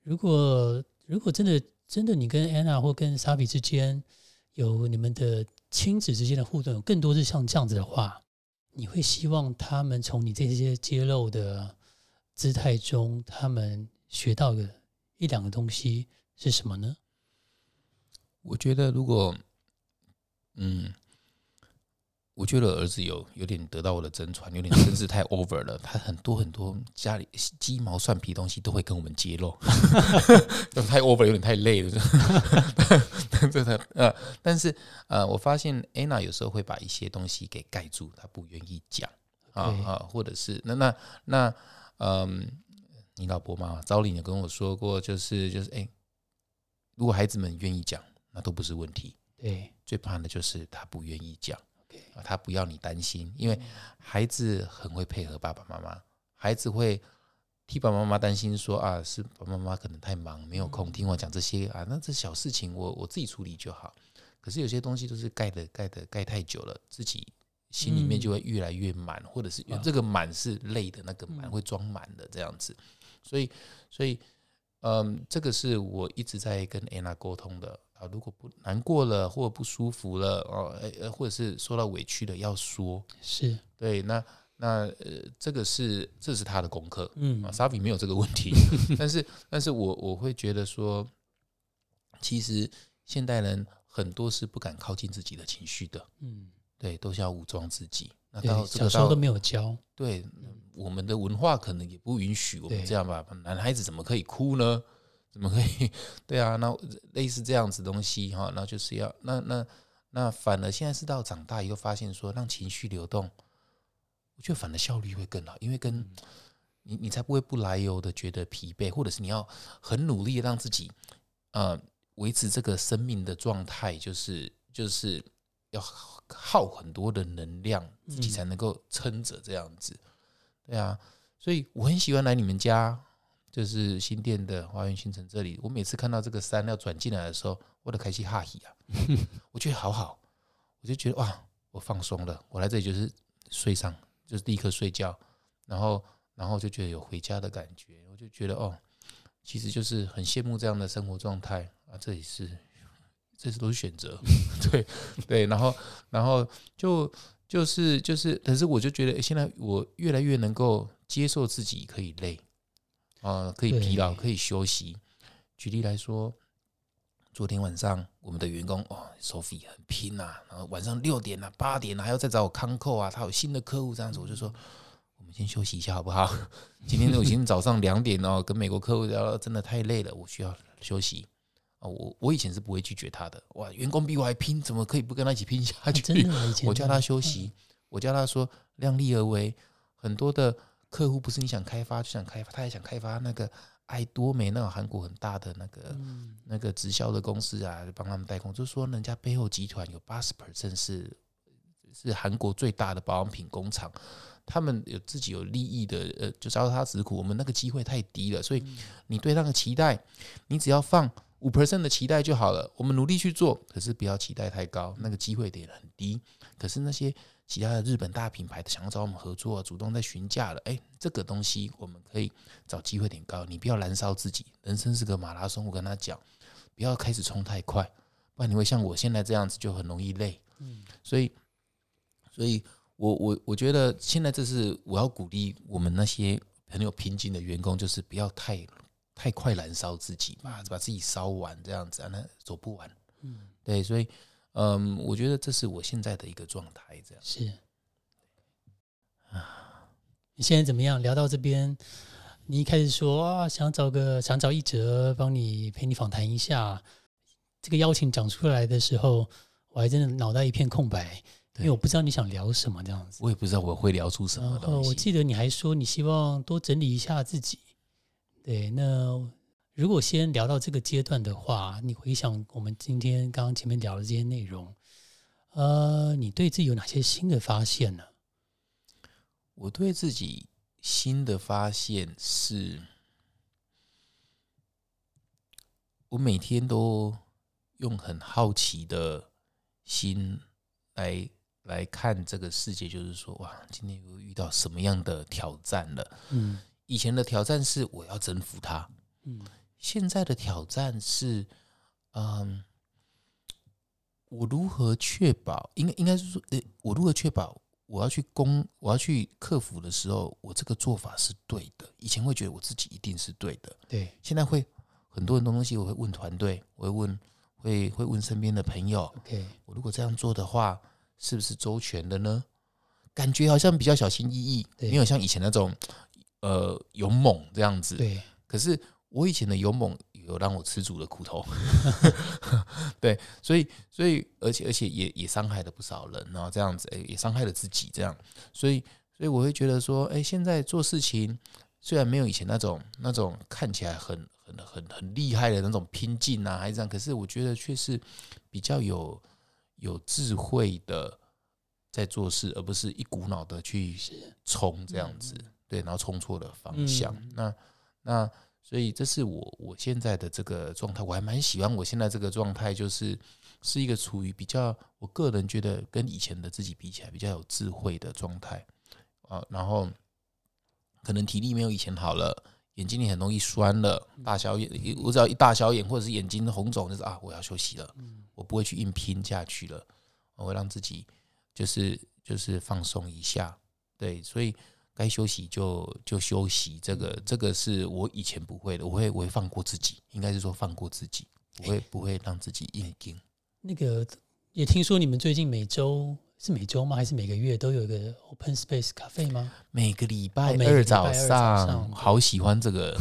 B: 如果如果真的真的你跟安娜或跟莎比之间有你们的亲子之间的互动，有更多是像这样子的话，你会希望他们从你这些揭露的姿态中，他们学到的一两个东西是什么呢？
C: 我觉得如果，嗯，我觉得儿子有有点得到我的真传，有点真是太 over 了。他很多很多家里鸡毛蒜皮东西都会跟我们揭露，太 over 有点太累了。真的呃，但是呃，我发现 Anna 有时候会把一些东西给盖住，她不愿意讲啊啊，或者是那那那嗯，你老婆嘛，早里有跟我说过，就是就是哎，如果孩子们愿意讲，那都不是问题。
B: 对，
C: 最怕的就是他不愿意讲。他不要你担心，因为孩子很会配合爸爸妈妈，孩子会替爸爸妈妈担心，说啊，是爸爸妈妈可能太忙，没有空听我讲这些啊，那这小事情我我自己处理就好。可是有些东西都是盖的盖的盖太久了，自己心里面就会越来越满，或者是这个满是累的那个满会装满的这样子，所以所以嗯，这个是我一直在跟安娜沟通的。啊，如果不难过了，或者不舒服了，哦，呃，或者是受到委屈了，要说，
B: 是。
C: 对，那那呃，这个是这是他的功课，
B: 嗯，
C: 啊，沙比没有这个问题，但是，但是我我会觉得说，其实现代人很多是不敢靠近自己的情绪的，
B: 嗯，
C: 对，都是要武装自己，那
B: 到小时候都没有教，
C: 对，我们的文化可能也不允许我们这样吧，男孩子怎么可以哭呢？怎么可以？对啊，那类似这样子东西哈，那就是要那那那反而现在是到长大以后发现说让情绪流动，我觉得反而效率会更好，因为跟你你才不会不来由的觉得疲惫，或者是你要很努力让自己呃维持这个生命的状态，就是就是要耗很多的能量，自己才能够撑着这样子。对啊，所以我很喜欢来你们家。就是新店的花园新城这里，我每次看到这个山要转进来的时候，我都开心哈喜啊！我觉得好好，我就觉得哇，我放松了。我来这里就是睡上，就是立刻睡觉，然后然后就觉得有回家的感觉。我就觉得哦，其实就是很羡慕这样的生活状态啊！这里是，这是都是选择，对对。然后然后就就是就是，可是我就觉得现在我越来越能够接受自己可以累。啊，可以疲劳，可以休息。举例来说，昨天晚上我们的员工哦，Sophie 很拼呐，然后晚上六点啊、八点啊，还要再找我康扣啊，他有新的客户这样子，我就说我们先休息一下好不好？今天我今天早上两点哦，跟美国客户聊，真的太累了，我需要休息啊。我我以前是不会拒绝他的，哇，员工比我还拼，怎么可以不跟他一起拼下去？我叫他休息，我叫他说量力而为，很多的。客户不是你想开发就想开发，他也想开发那个爱多美那种韩国很大的那个那个直销的公司啊，就帮他们代工。就是说，人家背后集团有八十 percent 是是韩国最大的保养品工厂，他们有自己有利益的，呃，就招他直苦。我们那个机会太低了，所以你对那个期待，你只要放五 percent 的期待就好了。我们努力去做，可是不要期待太高，那个机会点很低。可是那些。其他的日本大品牌的想要找我们合作，主动在询价了。哎，这个东西我们可以找机会点高。你不要燃烧自己，人生是个马拉松。我跟他讲，不要开始冲太快，不然你会像我现在这样子，就很容易累。嗯，所以，所以我我我觉得现在这是我要鼓励我们那些很有瓶颈的员工，就是不要太太快燃烧自己嘛，把自己烧完这样子，啊那走不完。嗯，对，所以。嗯，我觉得这是我现在的一个状态，这样
B: 是啊。你现在怎么样？聊到这边，你一开始说啊，想找个想找一哲帮你陪你访谈一下，这个邀请讲出来的时候，我还真的脑袋一片空白，因为我不知道你想聊什么这样子。
C: 我也不知道我会聊出什么东
B: 西。我记得你还说你希望多整理一下自己，对，那。如果先聊到这个阶段的话，你回想我们今天刚刚前面聊的这些内容，呃，你对自己有哪些新的发现呢？
C: 我对自己新的发现是，我每天都用很好奇的心来来看这个世界，就是说，哇，今天又遇到什么样的挑战了？嗯，以前的挑战是我要征服它，嗯。现在的挑战是，嗯，我如何确保？应该应该是说，呃，我如何确保我要去攻，我要去克服的时候，我这个做法是对的。以前会觉得我自己一定是对的，
B: 对。
C: 现在会很多很多东西，我会问团队，我会问，会会问身边的朋友。
B: OK，
C: 我如果这样做的话，是不是周全的呢？感觉好像比较小心翼翼，没有像以前那种呃勇猛这样子。
B: 对，
C: 可是我以前的勇猛有让我吃足了苦头，对，所以所以而且而且也也伤害了不少人，然后这样子，哎，也伤害了自己，这样，所以所以我会觉得说，哎，现在做事情虽然没有以前那种那种看起来很很很很厉害的那种拼劲啊，还是这样，可是我觉得却是比较有有智慧的在做事，而不是一股脑的去冲这样子，对，然后冲错了方向，
B: 嗯。
C: 那那。所以这是我我现在的这个状态，我还蛮喜欢我现在这个状态，就是是一个处于比较我个人觉得跟以前的自己比起来比较有智慧的状态啊，然后可能体力没有以前好了，眼睛里很容易酸了，大小眼，我只要一大小眼或者是眼睛红肿，就是啊我要休息了，我不会去硬拼下去了，我会让自己就是就是放松一下，对，所以。该休息就就休息，这个这个是我以前不会的，我会我会放过自己，应该是说放过自己，不会不会让自己硬盯。
B: 那个也听说你们最近每周是每周吗？还是每个月都有一个 Open Space 咖啡吗？
C: 每个礼拜二早上，好喜欢这个。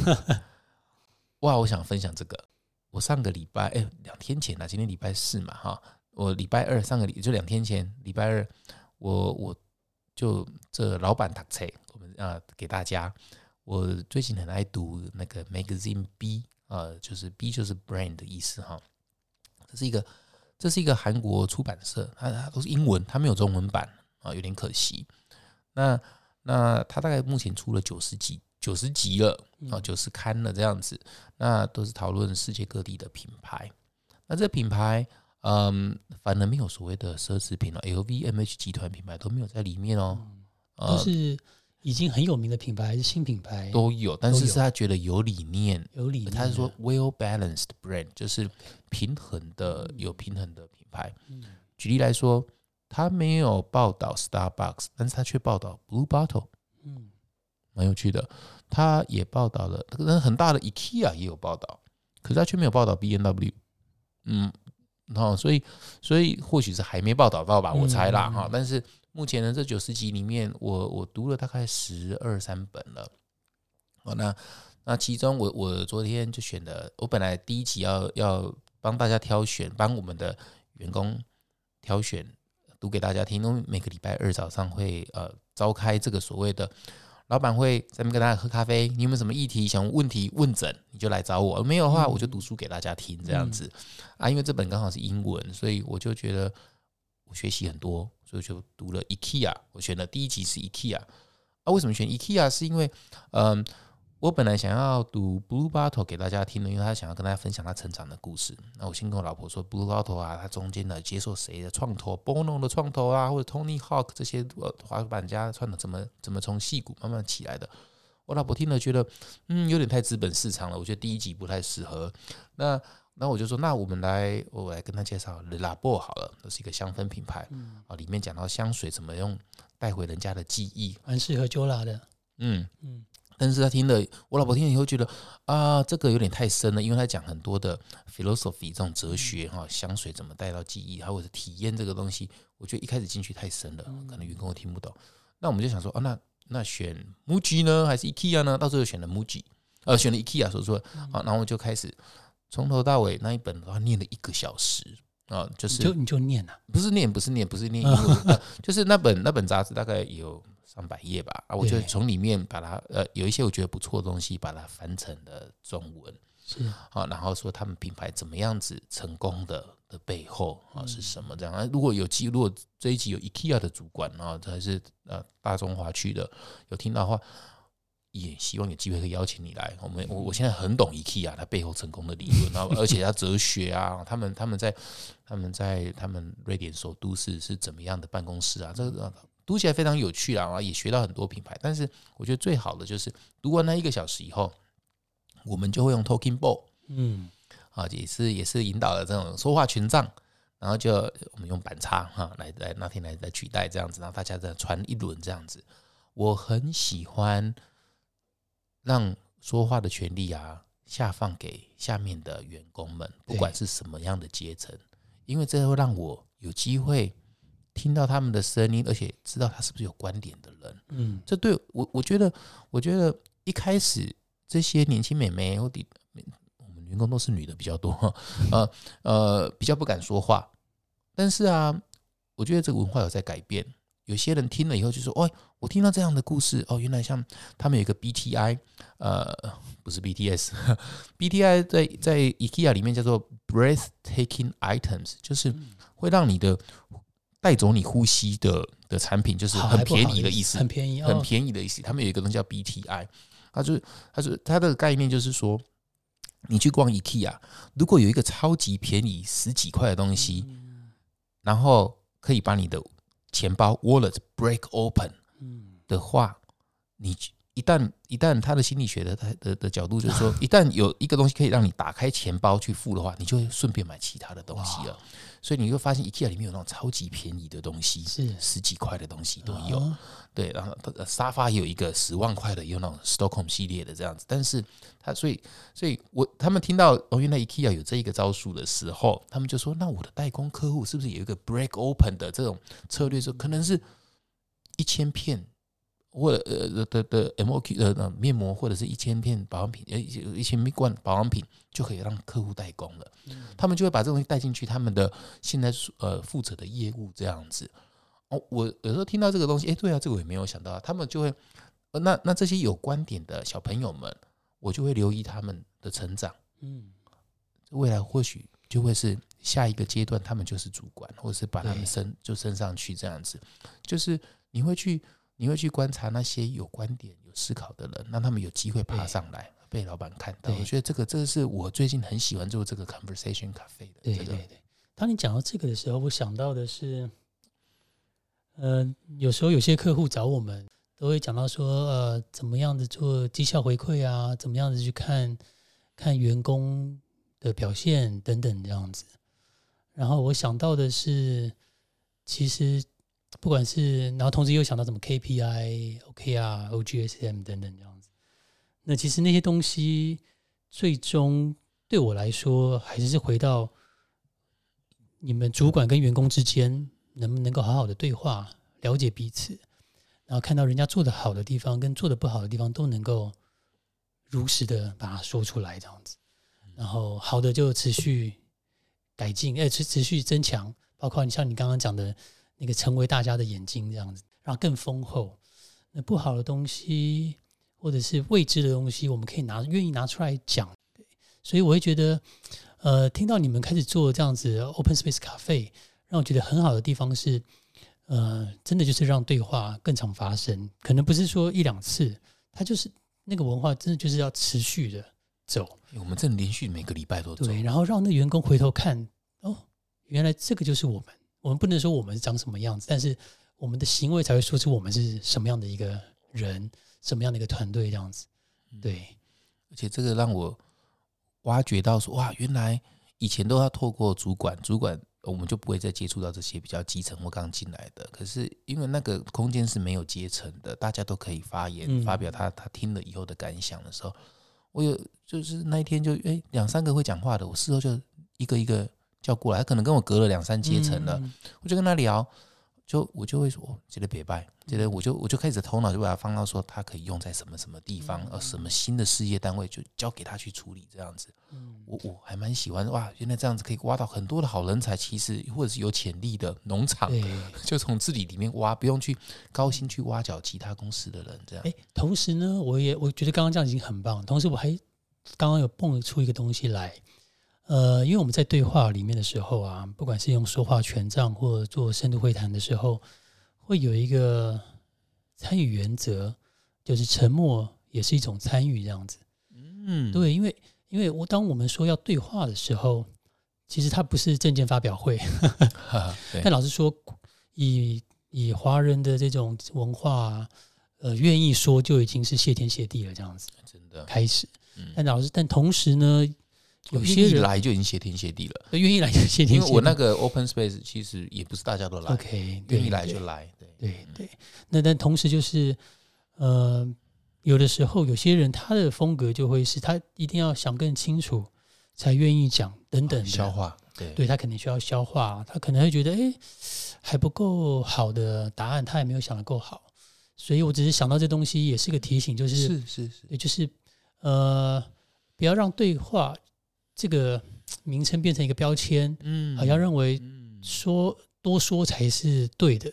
C: 哇，我想分享这个。我上个礼拜，哎、两天前啊，今天礼拜四嘛，哈，我礼拜二上个礼就两天前，礼拜二，我我就这老板读册，啊、给大家。我最近很爱读那个 magazine B，呃，就是 B 就是 brand 的意思哈。这是一个这是一个韩国出版社，它它都是英文，它没有中文版啊，有点可惜。那那它大概目前出了九十几，九十集了啊，九十刊了这样子。那都是讨论世界各地的品牌。那这品牌，嗯，反而没有所谓的奢侈品了，LVMH 集团品牌都没有在里面哦。
B: 都
C: 呃，
B: 是已经很有名的品牌，还是新品牌？
C: 都有，但是是他觉得有理念，
B: 有理念的。
C: 他是说 well balanced brand，就是平衡的，有平衡的品牌。
B: 嗯
C: 举例来说，他没有报道 Starbucks，但是他却报道 Blue Bottle，
B: 嗯，
C: 蛮有趣的。他也报道了，可能很大的 IKEA 也有报道，可是他却没有报道 B N W。嗯，好、所以所以或许是还没报道到吧，我猜啦
B: 嗯
C: 哈、但是目前呢，这九十集里面，我我读了大概十二三本了。哦，那那其中我我昨天就选的，我本来第一集要要帮大家挑选，帮我们的员工挑选读给大家听，因为每个礼拜二早上会呃召开这个所谓的老板会在那边跟大家喝咖啡，你有没有什么议题想问题问诊，你就来找我，没有的话我就读书给大家听这样子、啊，因为这本刚好是英文，所以我就觉得我学习很多，所以就读了 IKEA，我选的第一集是 IKEA 啊，为什么选 IKEA？是因为嗯。我本来想要读 Blue Bottle 给大家听的，因为他想要跟大家分享他成长的故事。那我先跟我老婆说，Blue Bottle 啊，他中间呢接受谁的创投，Bono 的创投啊，或者 Tony Hawk 这些呃滑板家创的怎么怎么从戏骨慢慢起来的。我老婆听了觉得，嗯，有点太资本市场了，我觉得第一集不太适合。那那我就说，那我们来，我来跟他介绍 Le Labo 好了，这是一个香氛品牌啊，里面讲到香水怎么用带回人家的记忆，
B: 很适合 Jola 的。
C: 嗯
B: 嗯
C: 但是他听了，我老婆听了以后觉得啊，这个有点太深了，因为他讲很多的 philosophy 这种哲学哈，香水怎么带到记忆，还或者体验这个东西，我觉得一开始进去太深了，可能员工会听不懂。那我们就想说，啊，那那选 MUJI 呢，还是 IKEA 呢？到最后选了 MUJI，呃，选了 IKEA，所以说。好，然后我就开始从头到尾那一本的话念了一个小时啊，就是
B: 就你就念啊，
C: 不是念，不是念，不是念英文，呃就是那本那本杂志大概有上百页吧，啊，我就
B: 对
C: 从里面把它呃有一些我觉得不错的东西，把它翻成了中文，
B: 是
C: 啊，然后说他们品牌怎么样子成功的的背后啊是什么这样啊？如果有机，如果这一集有 IKEA 的主管啊，还是呃大中华区的有听到的话。也希望有机会可以邀请你来。我们我我现在很懂 IKEA 它背后成功的理论，然后而且它哲学啊，他们他们在他们在他们瑞典首都是是怎么样的办公室啊？这个呃读起来非常有趣啊，然后也学到很多品牌。但是我觉得最好的就是读完那一个小时以后，我们就会用 Talking Ball
B: 嗯
C: 啊，也是也是引导了这种说话权杖，然后就我们用板擦哈来来那天来来取代这样子，然后大家再传一轮这样子。我很喜欢让说话的权利啊下放给下面的员工们，不管是什么样的阶层，因为这会让我有机会听到他们的声音，而且知道他是不是有观点的人。
B: 嗯，
C: 这对我，我觉得，我觉得一开始这些年轻美眉或底，我们员工都是女的比较多，呃呃，比较不敢说话。但是啊，我觉得这个文化有在改变。有些人听了以后就说：“哦，我听到这样的故事哦，原来像他们有一个 BTI，呃，不是 BTS，BTI 在在 IKEA 里面叫做 breathtaking items，就是会让你的带走你呼吸的的产品，就是很便宜的意思，
B: 很便宜，
C: 很便宜的意思。他们有一个东西叫 BTI，它就它是它的概念就是说，你去逛 IKEA，如果有一个超级便宜十几块的东西，然后可以把你的钱包 wallet break open 的话，你一旦一旦他的心理学的他的的角度就是说，一旦有一个东西可以让你打开钱包去付的话，你就会顺便买其他的东西了。所以你会发现，IKEA 里面有那种超级便宜的东西，
B: 是
C: 十几块的东西都有。对，然后沙发也有一个十万块的，有那种 Stockholm 系列的这样子。但是他所以所以我他们听到哦，原来 IKEA 有这一个招数的时候，他们就说：那我的代工客户是不是有一个 break open 的这种策略？说可能是一千片。或者呃的的 M O Q 呃面膜或者是一千片保养品呃一千罐保养品就可以让客户代工了，他们就会把这东西带进去他们的现在呃负责的业务这样子。哦，我有时候听到这个东西，哎，对啊，这个我也没有想到，他们就会那那这些有观点的小朋友们，我就会留意他们的成长，嗯，未来或许就会是下一个阶段，他们就是主管，或者是把他们升就升上去这样子，就是你会去。你会去观察那些有观点、有思考的人，让他们有机会爬上来，被老板看到。我觉得这个，这个是我最近很喜欢做这个 conversation cafe 的。
B: 对对对。当你讲到这个的时候，我想到的是，呃，有时候有些客户找我们，都会讲到说，呃，怎么样的做绩效回馈啊，怎么样子去看看员工的表现等等这样子。然后我想到的是，其实。不管是，然后同时又想到什么 KPI、OKR、OGSM 等等这样子，那其实那些东西最终对我来说，还是回到你们主管跟员工之间能不能够好好的对话，了解彼此，然后看到人家做的好的地方跟做的不好的地方都能够如实的把它说出来，这样子，然后好的就持续改进，哎，持持续增强，包括你像你刚刚讲的。那个成为大家的眼睛，这样子，然后更丰厚。那不好的东西，或者是未知的东西，我们可以拿愿意拿出来讲。所以我会觉得，呃，听到你们开始做这样子 Open Space 咖啡，让我觉得很好的地方是，呃，真的就是让对话更常发生。可能不是说一两次，它就是那个文化，真的就是要持续的走。
C: 我们正连续每个礼拜都
B: 对，然后让那员工回头看，哦，原来这个就是我们。我们不能说我们是长什么样子，但是我们的行为才会说出我们是什么样的一个人，什么样的一个团队这样子。对，
C: 而且这个让我挖掘到说，哇，原来以前都要透过主管，主管我们就不会再接触到这些比较基层或刚进来的。可是因为那个空间是没有阶层的，大家都可以发言，发表他他听了以后的感想的时候，我有就是那一天就哎两三个会讲话的，我事后就一个一个。叫过来，他可能跟我隔了两三阶层了，我就跟他聊，就我就会说，觉得别拜，觉得我就我就开始头脑就把它放到说，它可以用在什么什么地方，呃，什么新的事业单位就交给他去处理这样子。我我还蛮喜欢哇，原来这样子可以挖到很多的好人才，其实或者是有潜力的农场，就从自己里面挖，不用去高薪去挖角其他公司的人这样。
B: 哎，同时呢，我也我觉得刚刚这样已经很棒，同时我还刚刚有蹦出一个东西来。呃，因为我们在对话里面的时候啊，不管是用说话权杖或做深度会谈的时候，会有一个参与原则，就是沉默也是一种参与，这样子。嗯，对，因为因为我当我们说要对话的时候，其实它不是证件发表会，但老实说，以以华人的这种文化，呃，愿意说就已经是谢天谢地了，这样子。
C: 真的
B: 开始，但老师，但同时呢？有些
C: 人来就已经谢天谢地了，
B: 愿意来就谢天谢地。
C: 因为我那个 open space 其实也不是大家都来
B: ，OK，
C: 愿意来就来，
B: 对对对。那但同时就是，呃，有的时候有些人他的风格就会是他一定要想更清楚才愿意讲等等
C: 消化，对。
B: 对他肯定需要消化，他可能会觉得，哎，还不够好的答案，他也没有想的够好，所以我只是想到这东西，也是个提醒，就是
C: 是是是，
B: 也，就是呃，不要让对话这个名称变成一个标签，
C: 嗯
B: 好像认为
C: 嗯。
B: 说多说才是对的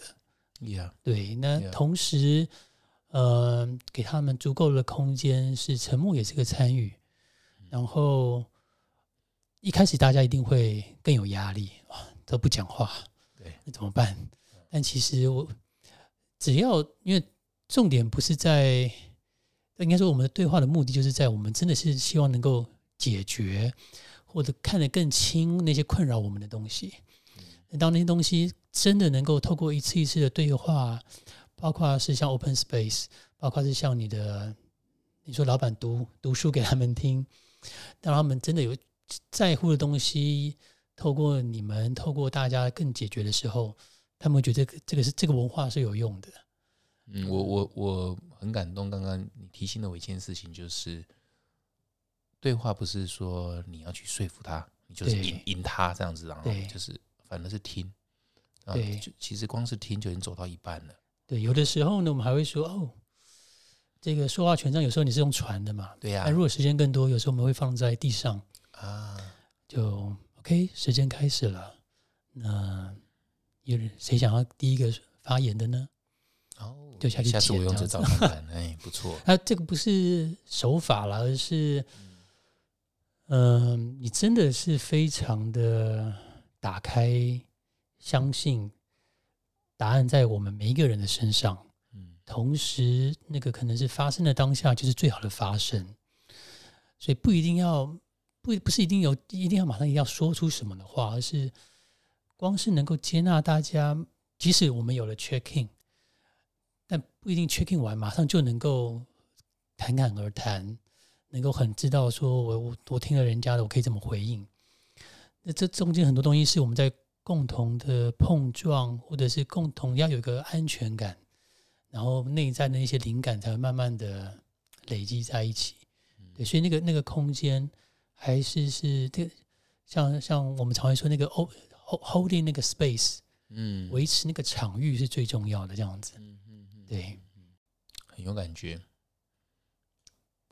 C: ，，Yeah，
B: 对，那同时，呃，给他们足够的空间，是沉默也是个参与。然后一开始大家一定会更有压力，啊，都不讲话，
C: 对，
B: 那怎么办？但其实我只要因为重点不是在，应该说我们的对话的目的就是在我们真的是希望能够解决或者看得更清那些困扰我们的东西。当那些东西真的能够透过一次一次的对话，包括是像 Open Space，包括是像你的，你说老板读读书给他们听，让他们真的有在乎的东西，透过你们，透过大家更解决的时候，他们觉得这个是这个文化是有用的。
C: 嗯，我我我很感动。刚刚你提醒了我一件事情，就是对话不是说你要去说服他，你就是
B: 对
C: 引引他这样子，然后就是反而是听。啊
B: 对
C: 就其实光是听就已经走到一半了。
B: 对，有的时候呢，我们还会说哦，这个说话权杖有时候你是用传的嘛，
C: 对呀、
B: 那如果时间更多，有时候我们会放在地上。
C: 啊，
B: 就 OK，时间开始了。那有人谁想要第一个发言的呢？
C: 哦，
B: 就下去
C: 下次我用这招看看，哎，不错。
B: 啊，这个不是手法了，而是，嗯、你真的是非常的打开，相信答案在我们每一个人的身上。
C: 嗯
B: 同时，那个可能是发生的当下就是最好的发生，所以不一定要不不是一定有一定要马上要说出什么的话，而是光是能够接纳大家，即使我们有了 check in，但不一定 check in 完马上就能够侃侃而谈，能够很知道说我我我听了人家的，我可以怎么回应。那这中间很多东西是我们在共同的碰撞，或者是共同要有一个安全感。然后内在的一些灵感才会慢慢的累积在一起。对，所以那个那个空间还是是这像像我们常会说那个 hold holding 那个 space，
C: 嗯，
B: 维持那个场域是最重要的，这样子。
C: 嗯嗯嗯
B: 对，
C: 很有感觉。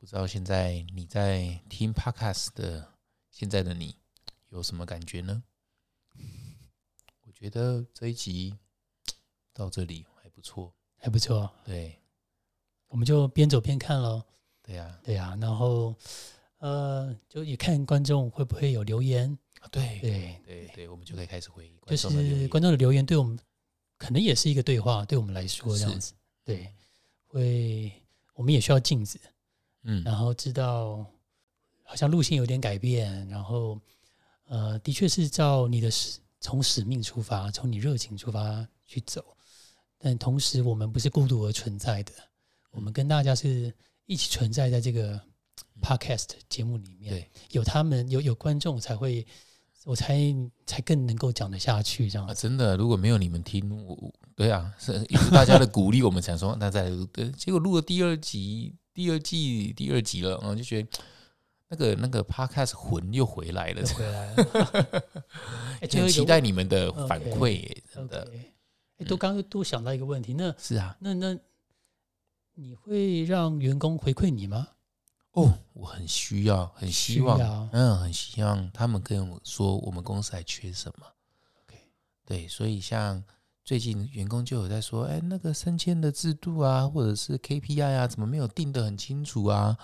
C: 不知道现在你在听 podcast 的现在的你有什么感觉呢？我觉得这一集到这里还不错。
B: 还不错。
C: 对
B: 我们就边走边看喽。
C: 对呀、
B: 对啊，然后呃，就也看观众会不会有留言。
C: 啊，对
B: 对，
C: 对对，我们就可以开始回
B: 就
C: 观众的留言
B: 是观众的留言对我们可能也是一个对话，对我们来说这样子。对，会我们也需要镜子。
C: 嗯。
B: 然后知道好像路线有点改变，然后呃，的确是照你的使从使命出发，从你热情出发去走，但同时我们不是孤独而存在的，我们跟大家是一起存在在这个 podcast 节目里面，
C: 对。
B: 有他们有有观众才会，我才才更能够讲得下去这样
C: 啊，真的，如果没有你们听，我我对啊，是也是大家的鼓励，我们才说那再录。对，结果录了第二集，第二季第二集了，我就觉得 那个那个 podcast 魂又回来了。
B: 又，回来了，
C: 很期待你们的反馈耶，真
B: OK，
C: 的
B: 哎，都刚刚都想到一个问题，那
C: 是啊。
B: 那那你会让员工回馈你吗？
C: 哦，我很需要，很希望，嗯，很希望他们跟我说我们公司还缺什么。
B: OK
C: 对，所以像最近员工就有在说，哎，那个升迁的制度啊，或者是 KPI 啊，怎么没有定得很清楚啊？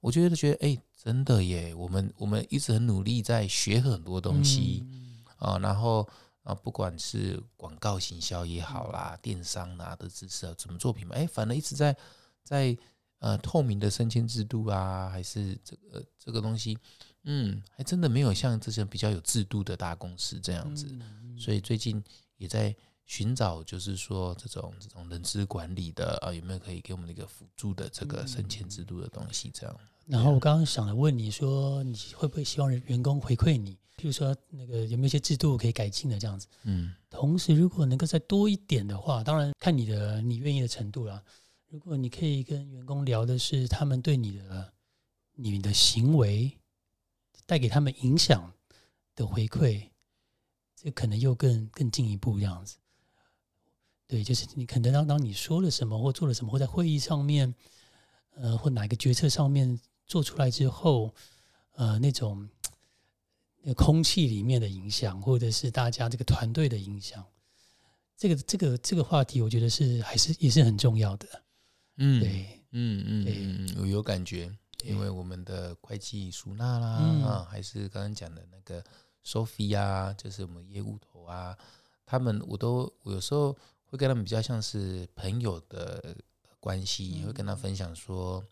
C: 我觉得觉得，哎，真的耶，我们我们一直很努力在学很多东西。
B: 嗯
C: 啊，然后啊，不管是广告行销也好啦，电商啊的知识啊，怎么做品牌，哎，反正一直在在呃透明的升迁制度啊，还是这个这个东西，嗯，还真的没有像这些比较有制度的大公司这样子，
B: 嗯
C: 所以最近也在寻找，就是说这种这种人资管理的啊，有没有可以给我们一个辅助的这个升迁制度的东西，这样。
B: 然后我刚刚想了问你说，你会不会希望员工回馈你？譬如说，那个有没有一些制度可以改进的这样子？
C: 嗯
B: 同时，如果能够再多一点的话，当然看你的你愿意的程度啦。如果你可以跟员工聊的是他们对你的你的行为带给他们影响的回馈，这可能又更更进一步这样子。对，就是你可能当当你说了什么或做了什么，或在会议上面，呃，或哪个决策上面做出来之后，呃，那种那个空气里面的影响，或者是大家这个团队的影响，这个这个这个话题，我觉得是还是也是很重要的。
C: 嗯，
B: 对，
C: 嗯嗯
B: 对
C: 嗯，嗯我有感觉，因为我们的会计苏娜啦，
B: 嗯
C: 啊，还是刚刚讲的那个 Sophie 啊，就是我们业务头啊，他们我都我有时候会跟他们比较像是朋友的关系，
B: 嗯
C: 会跟他分享说，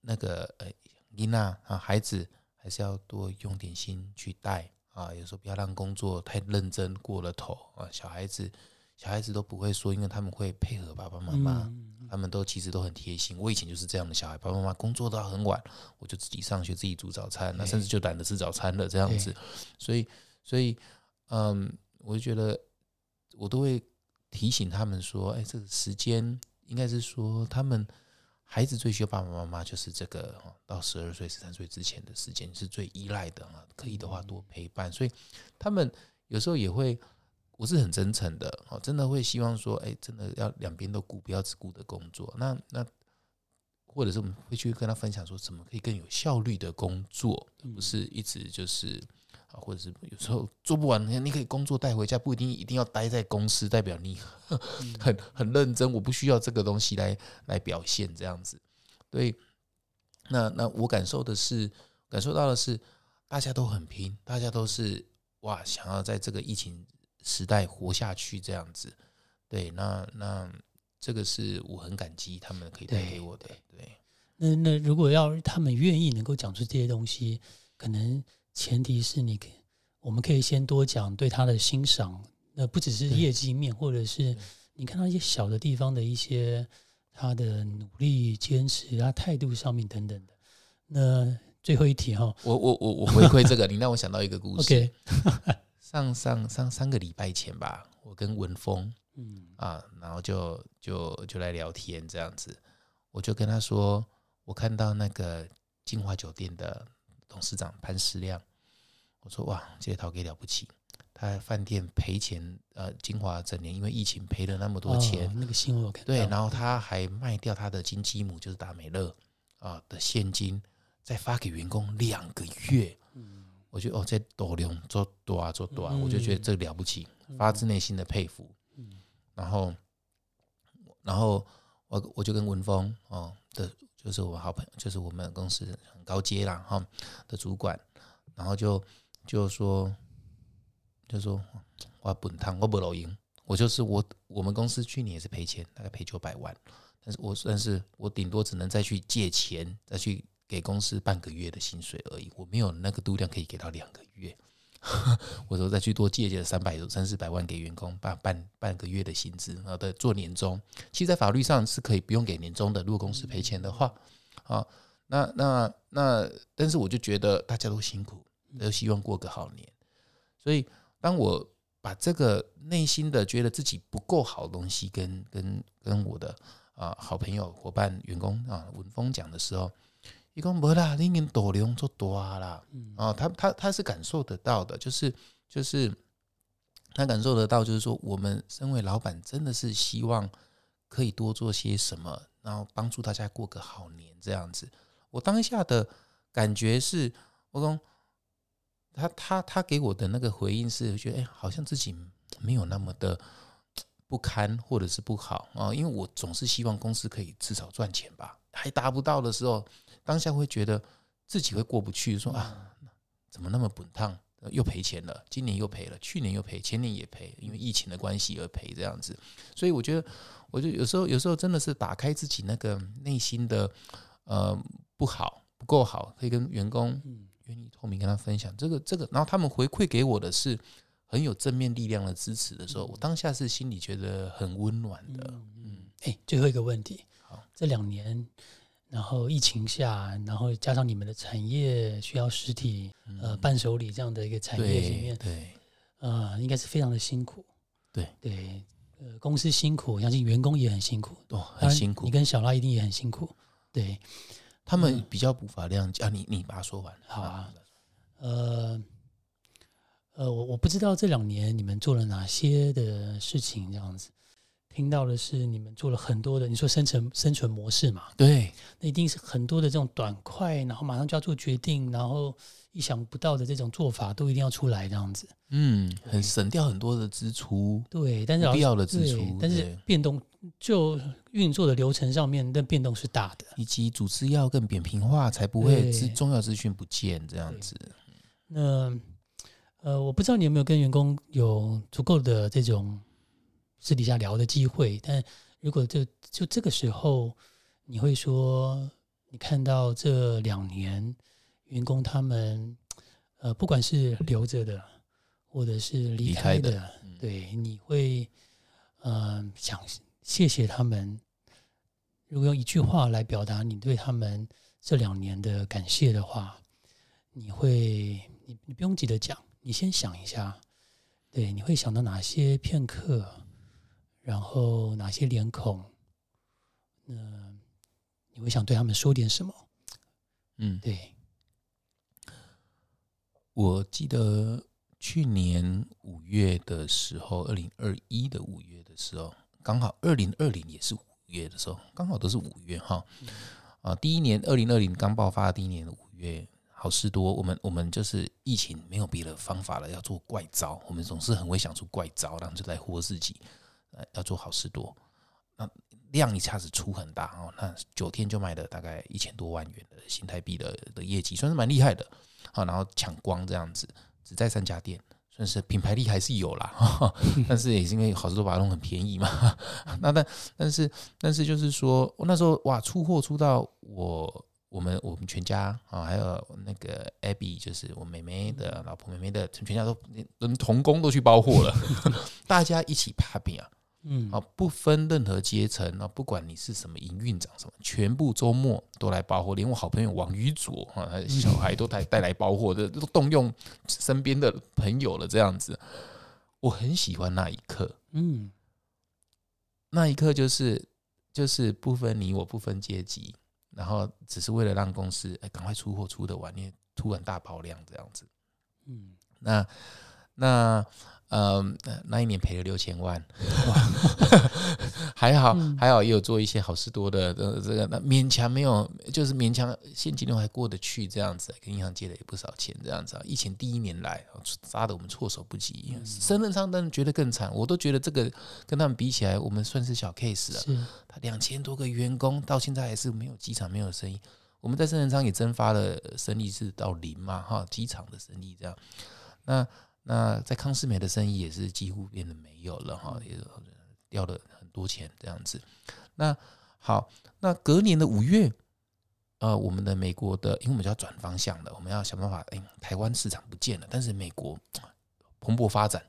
C: 那个呃，伊娜啊，孩子还是要多用点心去带啊，有时候不要让工作太认真过了头啊，小孩子小孩子都不会说，因为他们会配合爸爸妈妈。
B: 嗯
C: 他们都其实都很贴心。我以前就是这样的小孩，爸爸妈妈工作到很晚，我就自己上学，自己煮早餐，那甚至就懒得吃早餐了这样子。所以，所以，嗯，我就觉得我都会提醒他们说，哎，这个时间应该是说，他们孩子最需要爸爸妈妈就是这个哦到十二岁、十三岁之前的时间是最依赖的啊，可以的话多陪伴。所以他们有时候也会。我是很真诚的，哦，真的会希望说，哎，真的要两边都顾，不要只顾着工作。那那，或者是我们会去跟他分享说，怎么可以更有效率的工作，而不是一直就是啊，或者是有时候做不完，你你可以工作带回家，不一定一定要待在公司，代表你很很认真。我不需要这个东西来来表现这样子。对，那那我感受的是，感受到的是，大家都很拼，大家都是哇，想要在这个疫情时代活下去这样子。对，那那这个是我很感激他们可以带给我的。对，
B: 那那如果要他们愿意能够讲出这些东西，可能前提是你可我们可以先多讲对他的欣赏，那不只是业绩面，或者是你看到一些小的地方的一些他的努力、坚持、他态度上面等等的。那最后一题哈
C: 我我我我回馈这个，你让我想到一个故事。
B: OK，
C: 上上上三个礼拜前吧，我跟文峰
B: 嗯
C: 啊，然后就就就来聊天这样子，我就跟他说，我看到那个金华酒店的董事长潘石亮，我说哇，这个陶给了不起，他饭店赔钱，呃，金华整年因为疫情赔了那么多钱，
B: 哦那个新闻我看到，
C: 对，然后他还卖掉他的金鸡母，就是达美乐啊的现金，再发给员工两个月。
B: 嗯。
C: 我觉得哦，这斗量做多啊做多啊，我就觉得这个了不起，发自内心的佩服。
B: 嗯。
C: 然后，然后我我就跟文峰哦的，就是我好朋友，就是我们公司很高阶啦哈的主管，然后就就说就说我本趟我不老赢，我就是我我们公司去年也是赔钱，大概赔九百万，但是我但是我顶多只能再去借钱，再去给公司半个月的薪水而已，我没有那个度量可以给到两个月。我说再去多借借三百三四百万给员工半半半个月的薪资，然后再做年终。其实，在法律上是可以不用给年终的，如果公司赔钱的话，啊，那那那，但是我就觉得大家都辛苦，都希望过个好年。所以，当我把这个内心的觉得自己不够好的东西跟跟跟我的啊好朋友、伙伴、员工啊文峰讲的时候，伊讲无啦，你已经大量做大啦，
B: 嗯
C: 啊，他他他是感受得到的，就是就是他感受得到，就是说我们身为老板，真的是希望可以多做些什么，然后帮助大家过个好年这样子。我当下的感觉是，我讲他他他给我的那个回应是，觉得哎、好像自己没有那么的不堪或者是不好啊，因为我总是希望公司可以至少赚钱吧，还达不到的时候，当下会觉得自己会过不去，说啊，怎么那么滚烫，又赔钱了，今年又赔了，去年又赔，前年也赔，因为疫情的关系而赔这样子，所以我觉得，我就有时候有时候真的是打开自己那个内心的呃不好不够好，可以跟员工
B: 嗯。
C: 愿意透明跟他分享这个这个，然后他们回馈给我的是很有正面力量的支持的时候，我当下是心里觉得很温暖的。
B: 嗯，哎，最后一个问题
C: 好，
B: 这两年，然后疫情下，然后加上你们的产业需要实体呃伴手礼这样的一个产业里
C: 对
B: 面，
C: 对
B: 呃，应该是非常的辛苦。
C: 对
B: 对，呃，公司辛苦，我相信员工也很辛苦，
C: 哦，很辛苦
B: 你。跟小拉一定也很辛苦。对，
C: 他们比较无法谅解啊，你你把它说完。
B: 好啊，呃呃，我我不知道这两年你们做了哪些的事情，这样子。听到的是你们做了很多的，你说生存生存模式嘛？
C: 对，
B: 那一定是很多的这种短快，然后马上就要做决定，然后意想不到的这种做法都一定要出来这样子。
C: 嗯，很省掉很多的支出，
B: 对，但是
C: 不必要的支出，
B: 但是变动就运作的流程上面的变动是大的。
C: 以及组织要更扁平化，才不会资重要资讯不见这样子。
B: 那呃，我不知道你有没有跟员工有足够的这种私底下聊的机会，但如果就就这个时候，你会说，你看到这两年员工他们呃，不管是留着的，或者是离
C: 离
B: 开的，
C: 开的嗯
B: 对，你会呃想谢谢他们。如果用一句话来表达你对他们这两年的感谢的话，你会，你你不用急着讲，你先想一下，对，你会想到哪些片刻，然后哪些脸孔，那你会想对他们说点什么？
C: 嗯，
B: 对，
C: 我记得去年五月的时候，二零二一的五月的时候，刚好二零二零也是五月的时候，刚好都是五月哈。啊，第一年二零二零刚爆发的第一年的五月，好事多，我们我们就是疫情没有别的方法了，要做怪招，我们总是很会想出怪招，然后就来活自己，呃，要做好事多。那量一下子出很大哦，那九天就卖了大概一千多万元的新台币的的业绩，算是蛮厉害的。好，然后抢光这样子，只在三家店，算是品牌力还是有啦，但是也是因为好事多把它弄很便宜嘛。那但但是但是就是说，那时候哇，出货出到我我们我们全家啊，还有那个 Abby，就是我妹妹的老婆妹妹的全家都连童工都去包货了，大家一起 happy 啊。
B: 嗯，
C: 啊，不分任何阶层啊，不管你是什么营运长什么，全部周末都来包货，连我好朋友王宇佐啊，他小孩都带带来包货的，都动用身边的朋友了，这样子，我很喜欢那一刻，
B: 嗯，
C: 那一刻就是就是不分你我，不分阶级，然后只是为了让公司哎赶快出货出的完，因为突然大爆量这样子，
B: 嗯，
C: 那那嗯、呃那一年赔了六千万，还好
B: 嗯
C: 还好也有做一些好事多的呃这个那勉强没有就是勉强现金流还过得去这样子，跟银行借了也不少钱这样子啊。疫情第一年来杀的我们措手不及，深圳仓当然觉得更惨，我都觉得这个跟他们比起来，我们算是小 case 了。他两千多个员工到现在还是没有机场没有生意。我们在深圳仓也蒸发了生意是到零嘛，哈，机场的生意这样。那那在康斯美的生意也是几乎变得没有了哈，也掉了很多钱这样子。那好，那隔年的五月，呃，我们的美国的，因为我们就要转方向了，我们要想办法，哎，台湾市场不见了，但是美国蓬勃发展。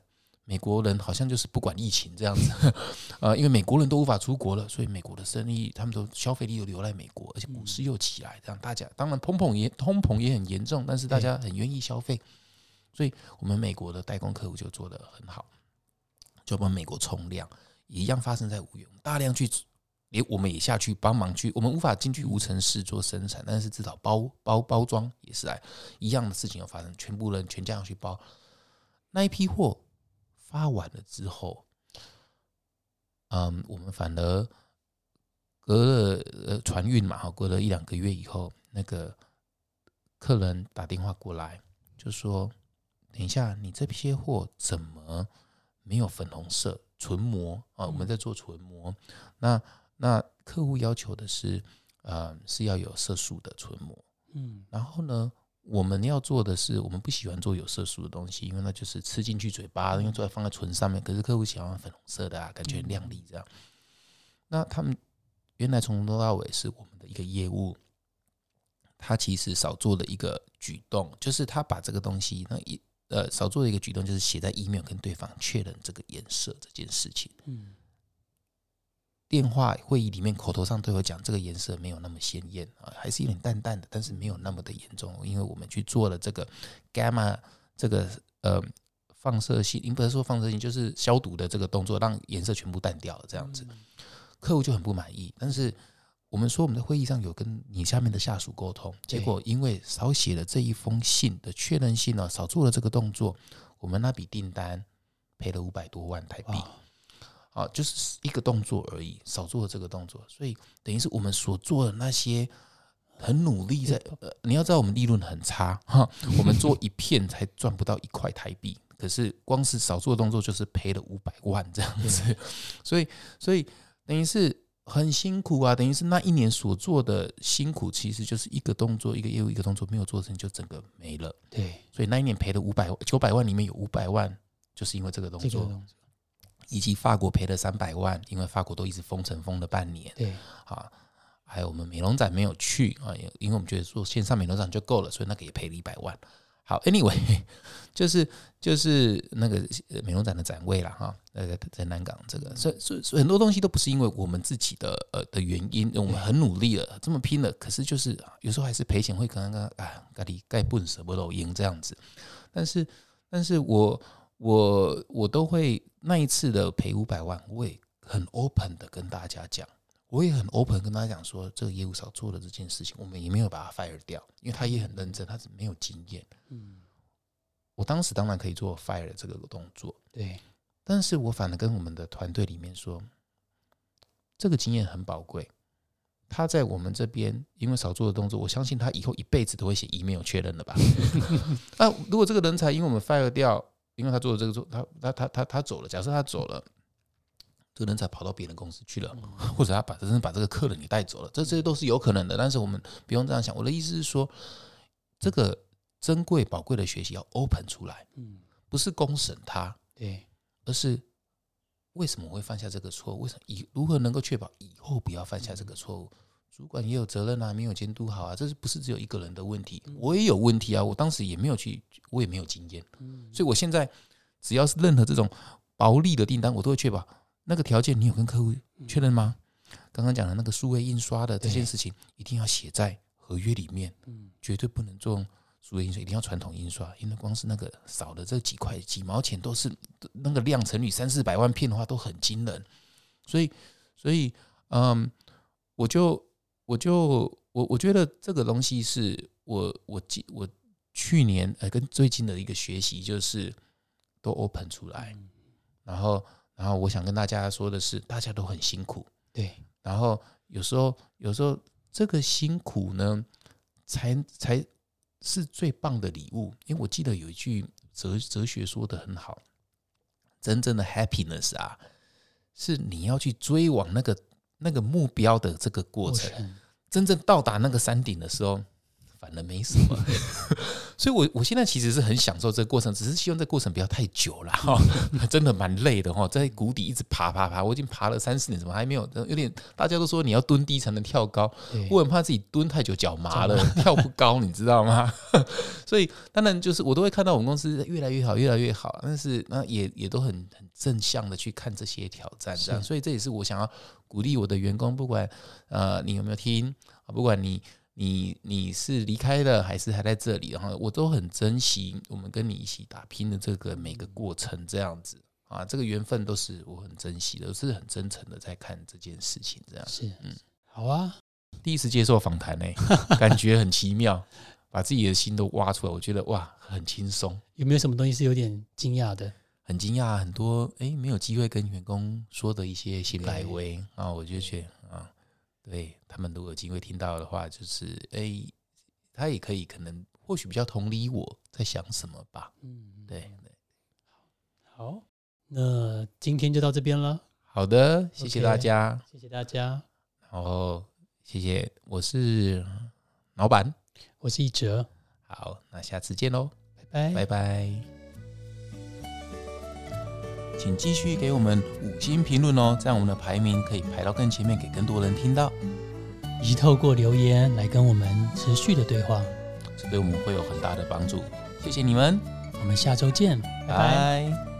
C: 美国人好像就是不管疫情这样子，呃，因为美国人都无法出国了，所以美国的生意他们都消费力又留在美国，而且股市又起来，这样大家当然通膨也通膨也很严重，但是大家很愿意消费，所以我们美国的代工客户就做得很好，就帮美国冲量，一样发生在五月，大量去连我们也下去帮忙去，我们无法进去无尘室做生产，但是至少包包包装也是来一样的事情有发生，全部人全家要去包那一批货。发完了之后，嗯，我们反而隔了呃船运嘛，哈，隔了一两个月以后，那个客人打电话过来，就说：“等一下，你这批货怎么没有粉红色唇膜啊？我们在做唇膜，那那客户要求的是，呃，是要有色素的唇膜。
B: 嗯，
C: 然后呢，我们要做的是，我们不喜欢做有色素的东西，因为那就是吃进去嘴巴，因为做在放在唇上面。可是客户喜欢粉红色的啊，感觉很亮丽这样。那他们原来从头到尾是我们的一个业务，他其实少做了一个举动，就是他把这个东西那一呃少做的一个举动，就是写在 email 跟对方确认这个颜色这件事情。
B: 嗯，
C: 电话会议里面口头上都有讲，这个颜色没有那么鲜艳啊，还是有点淡淡的，但是没有那么的严重，因为我们去做了这个 gamma 这个呃放射性，你不是说放射性，就是消毒的这个动作，让颜色全部淡掉了，这样子，客户就很不满意。但是我们说我们的会议上有跟你下面的下属沟通，结果因为少写了这一封信的确认信呢，少做了这个动作，我们那笔订单赔了五百多万台币。啊，就是一个动作而已，少做了这个动作，所以等于是我们所做的那些很努力在，呃，你要知道我们利润很差 哈，我们做一片才赚不到一块台币，可是光是少做的动作就是赔了五百万这样子，所以所以等于是很辛苦啊，等于是那一年所做的辛苦，其实就是一个动作一个业务一个动作没有做成就整个没了，
B: 对，
C: 所以那一年赔了五百九百万里面有五百万就是因为这个动作。以及法国赔了三百万，因为法国都一直封城封了半年
B: 对，
C: 啊。还有我们美容展没有去啊，也因为我们觉得做线上美容展就够了，所以那个也赔了一百万。好，anyway，就是就是那个美容展的展位了哈，那个在南港这个，所以所以所以很多东西都不是因为我们自己的呃的原因，我们很努力了，这么拼了，可是就是有时候还是赔钱，会可能跟啊咖喱盖不舍不都赢这样子。但是但是我我我都会那一次的赔五百万，我也很 open 的跟大家讲，我也很 open 跟大家讲说，这个业务少做的这件事情，我们也没有把他 fire 掉，因为他也很认真，他是没有经验。
B: 嗯，
C: 我当时当然可以做 fire 这个动作，
B: 对，
C: 但是我反而跟我们的团队里面说，这个经验很宝贵。他在我们这边因为少做的动作，我相信他以后一辈子都会写 email 确认的吧。那如果这个人才因为我们 fire 掉，因为他做了这个做，他他他他他走了，假设他走了，这个人才跑到别人公司去了，或者他把真正把这个客人给带走了，这这些都是有可能的。但是我们不用这样想。我的意思是说，这个珍贵宝贵的学习要 open 出来，
B: 嗯，
C: 不是公审他，
B: 对，
C: 而是为什么我会犯下这个错误？为什么以如何能够确保以后不要犯下这个错误？主管也有责任啊，没有监督好啊，这是不是只有一个人的问题？我也有问题啊，我当时也没有去，我也没有经验，所以我现在只要是任何这种薄利的订单，我都会确保那个条件你有跟客户确认吗？刚刚讲的那个数位印刷的这件事情，一定要写在合约里面，
B: 嗯，
C: 绝对不能做数位印刷，一定要传统印刷，因为光是那个少的这几块几毛钱，都是那个量乘以三四百万片的话，都很惊人。所以，所以，嗯，我就我就我我觉得这个东西是我我记我去年呃跟最近的一个学习，就是都 open 出来，然后然后我想跟大家说的是，大家都很辛苦，
B: 对，
C: 然后有时候有时候这个辛苦呢，才才是最棒的礼物。因为我记得有一句哲哲学说的很好，真正的 happiness 啊，是你要去追往那个那个目标的这个过程。真正到达那个山顶的时候，反而没什么。所以我，我现在其实是很享受这个过程，只是希望这个过程不要太久了哈，真的蛮累的哈，在谷底一直爬爬爬，我已经爬了三四年，怎么还没有？有点大家都说你要蹲低才能跳高，我很怕自己蹲太久脚麻了，跳不高，你知道吗？所以当然就是我都会看到我们公司越来越好，越来越好，但是那也也都很很正向的去看这些挑战，这样，所以这也是我想要鼓励我的员工，不管呃你有没有听啊，不管你。你你是离开了还是还在这里？然后我都很珍惜我们跟你一起打拼的这个每个过程，这样子啊，这个缘分都是我很珍惜的，我是很真诚的在看这件事情，这样
B: 是，嗯，好啊，
C: 第一次接受访谈呢，感觉很奇妙，把自己的心都挖出来，我觉得哇，很轻松。
B: 有没有什么东西是有点惊讶的？
C: 很惊讶，很多诶没有机会跟员工说的一些新来威啊，我就觉得啊。对他们如果有机会听到的话，就是哎，他也可以可能或许比较同理我在想什么吧。嗯，对对。
B: 好，那今天就到这边了。
C: 好的，谢谢大家，
B: 谢谢大家。
C: 然后谢谢，我是老板，
B: 我是一哲。
C: 好，那下次见喽，
B: 拜拜，
C: 拜拜。请继续给我们五星评论哦，这样我们的排名可以排到更前面，给更多人听到。
B: 以及透过留言来跟我们持续的对话，
C: 这对我们会有很大的帮助。谢谢你们，
B: 我们下周见，拜拜。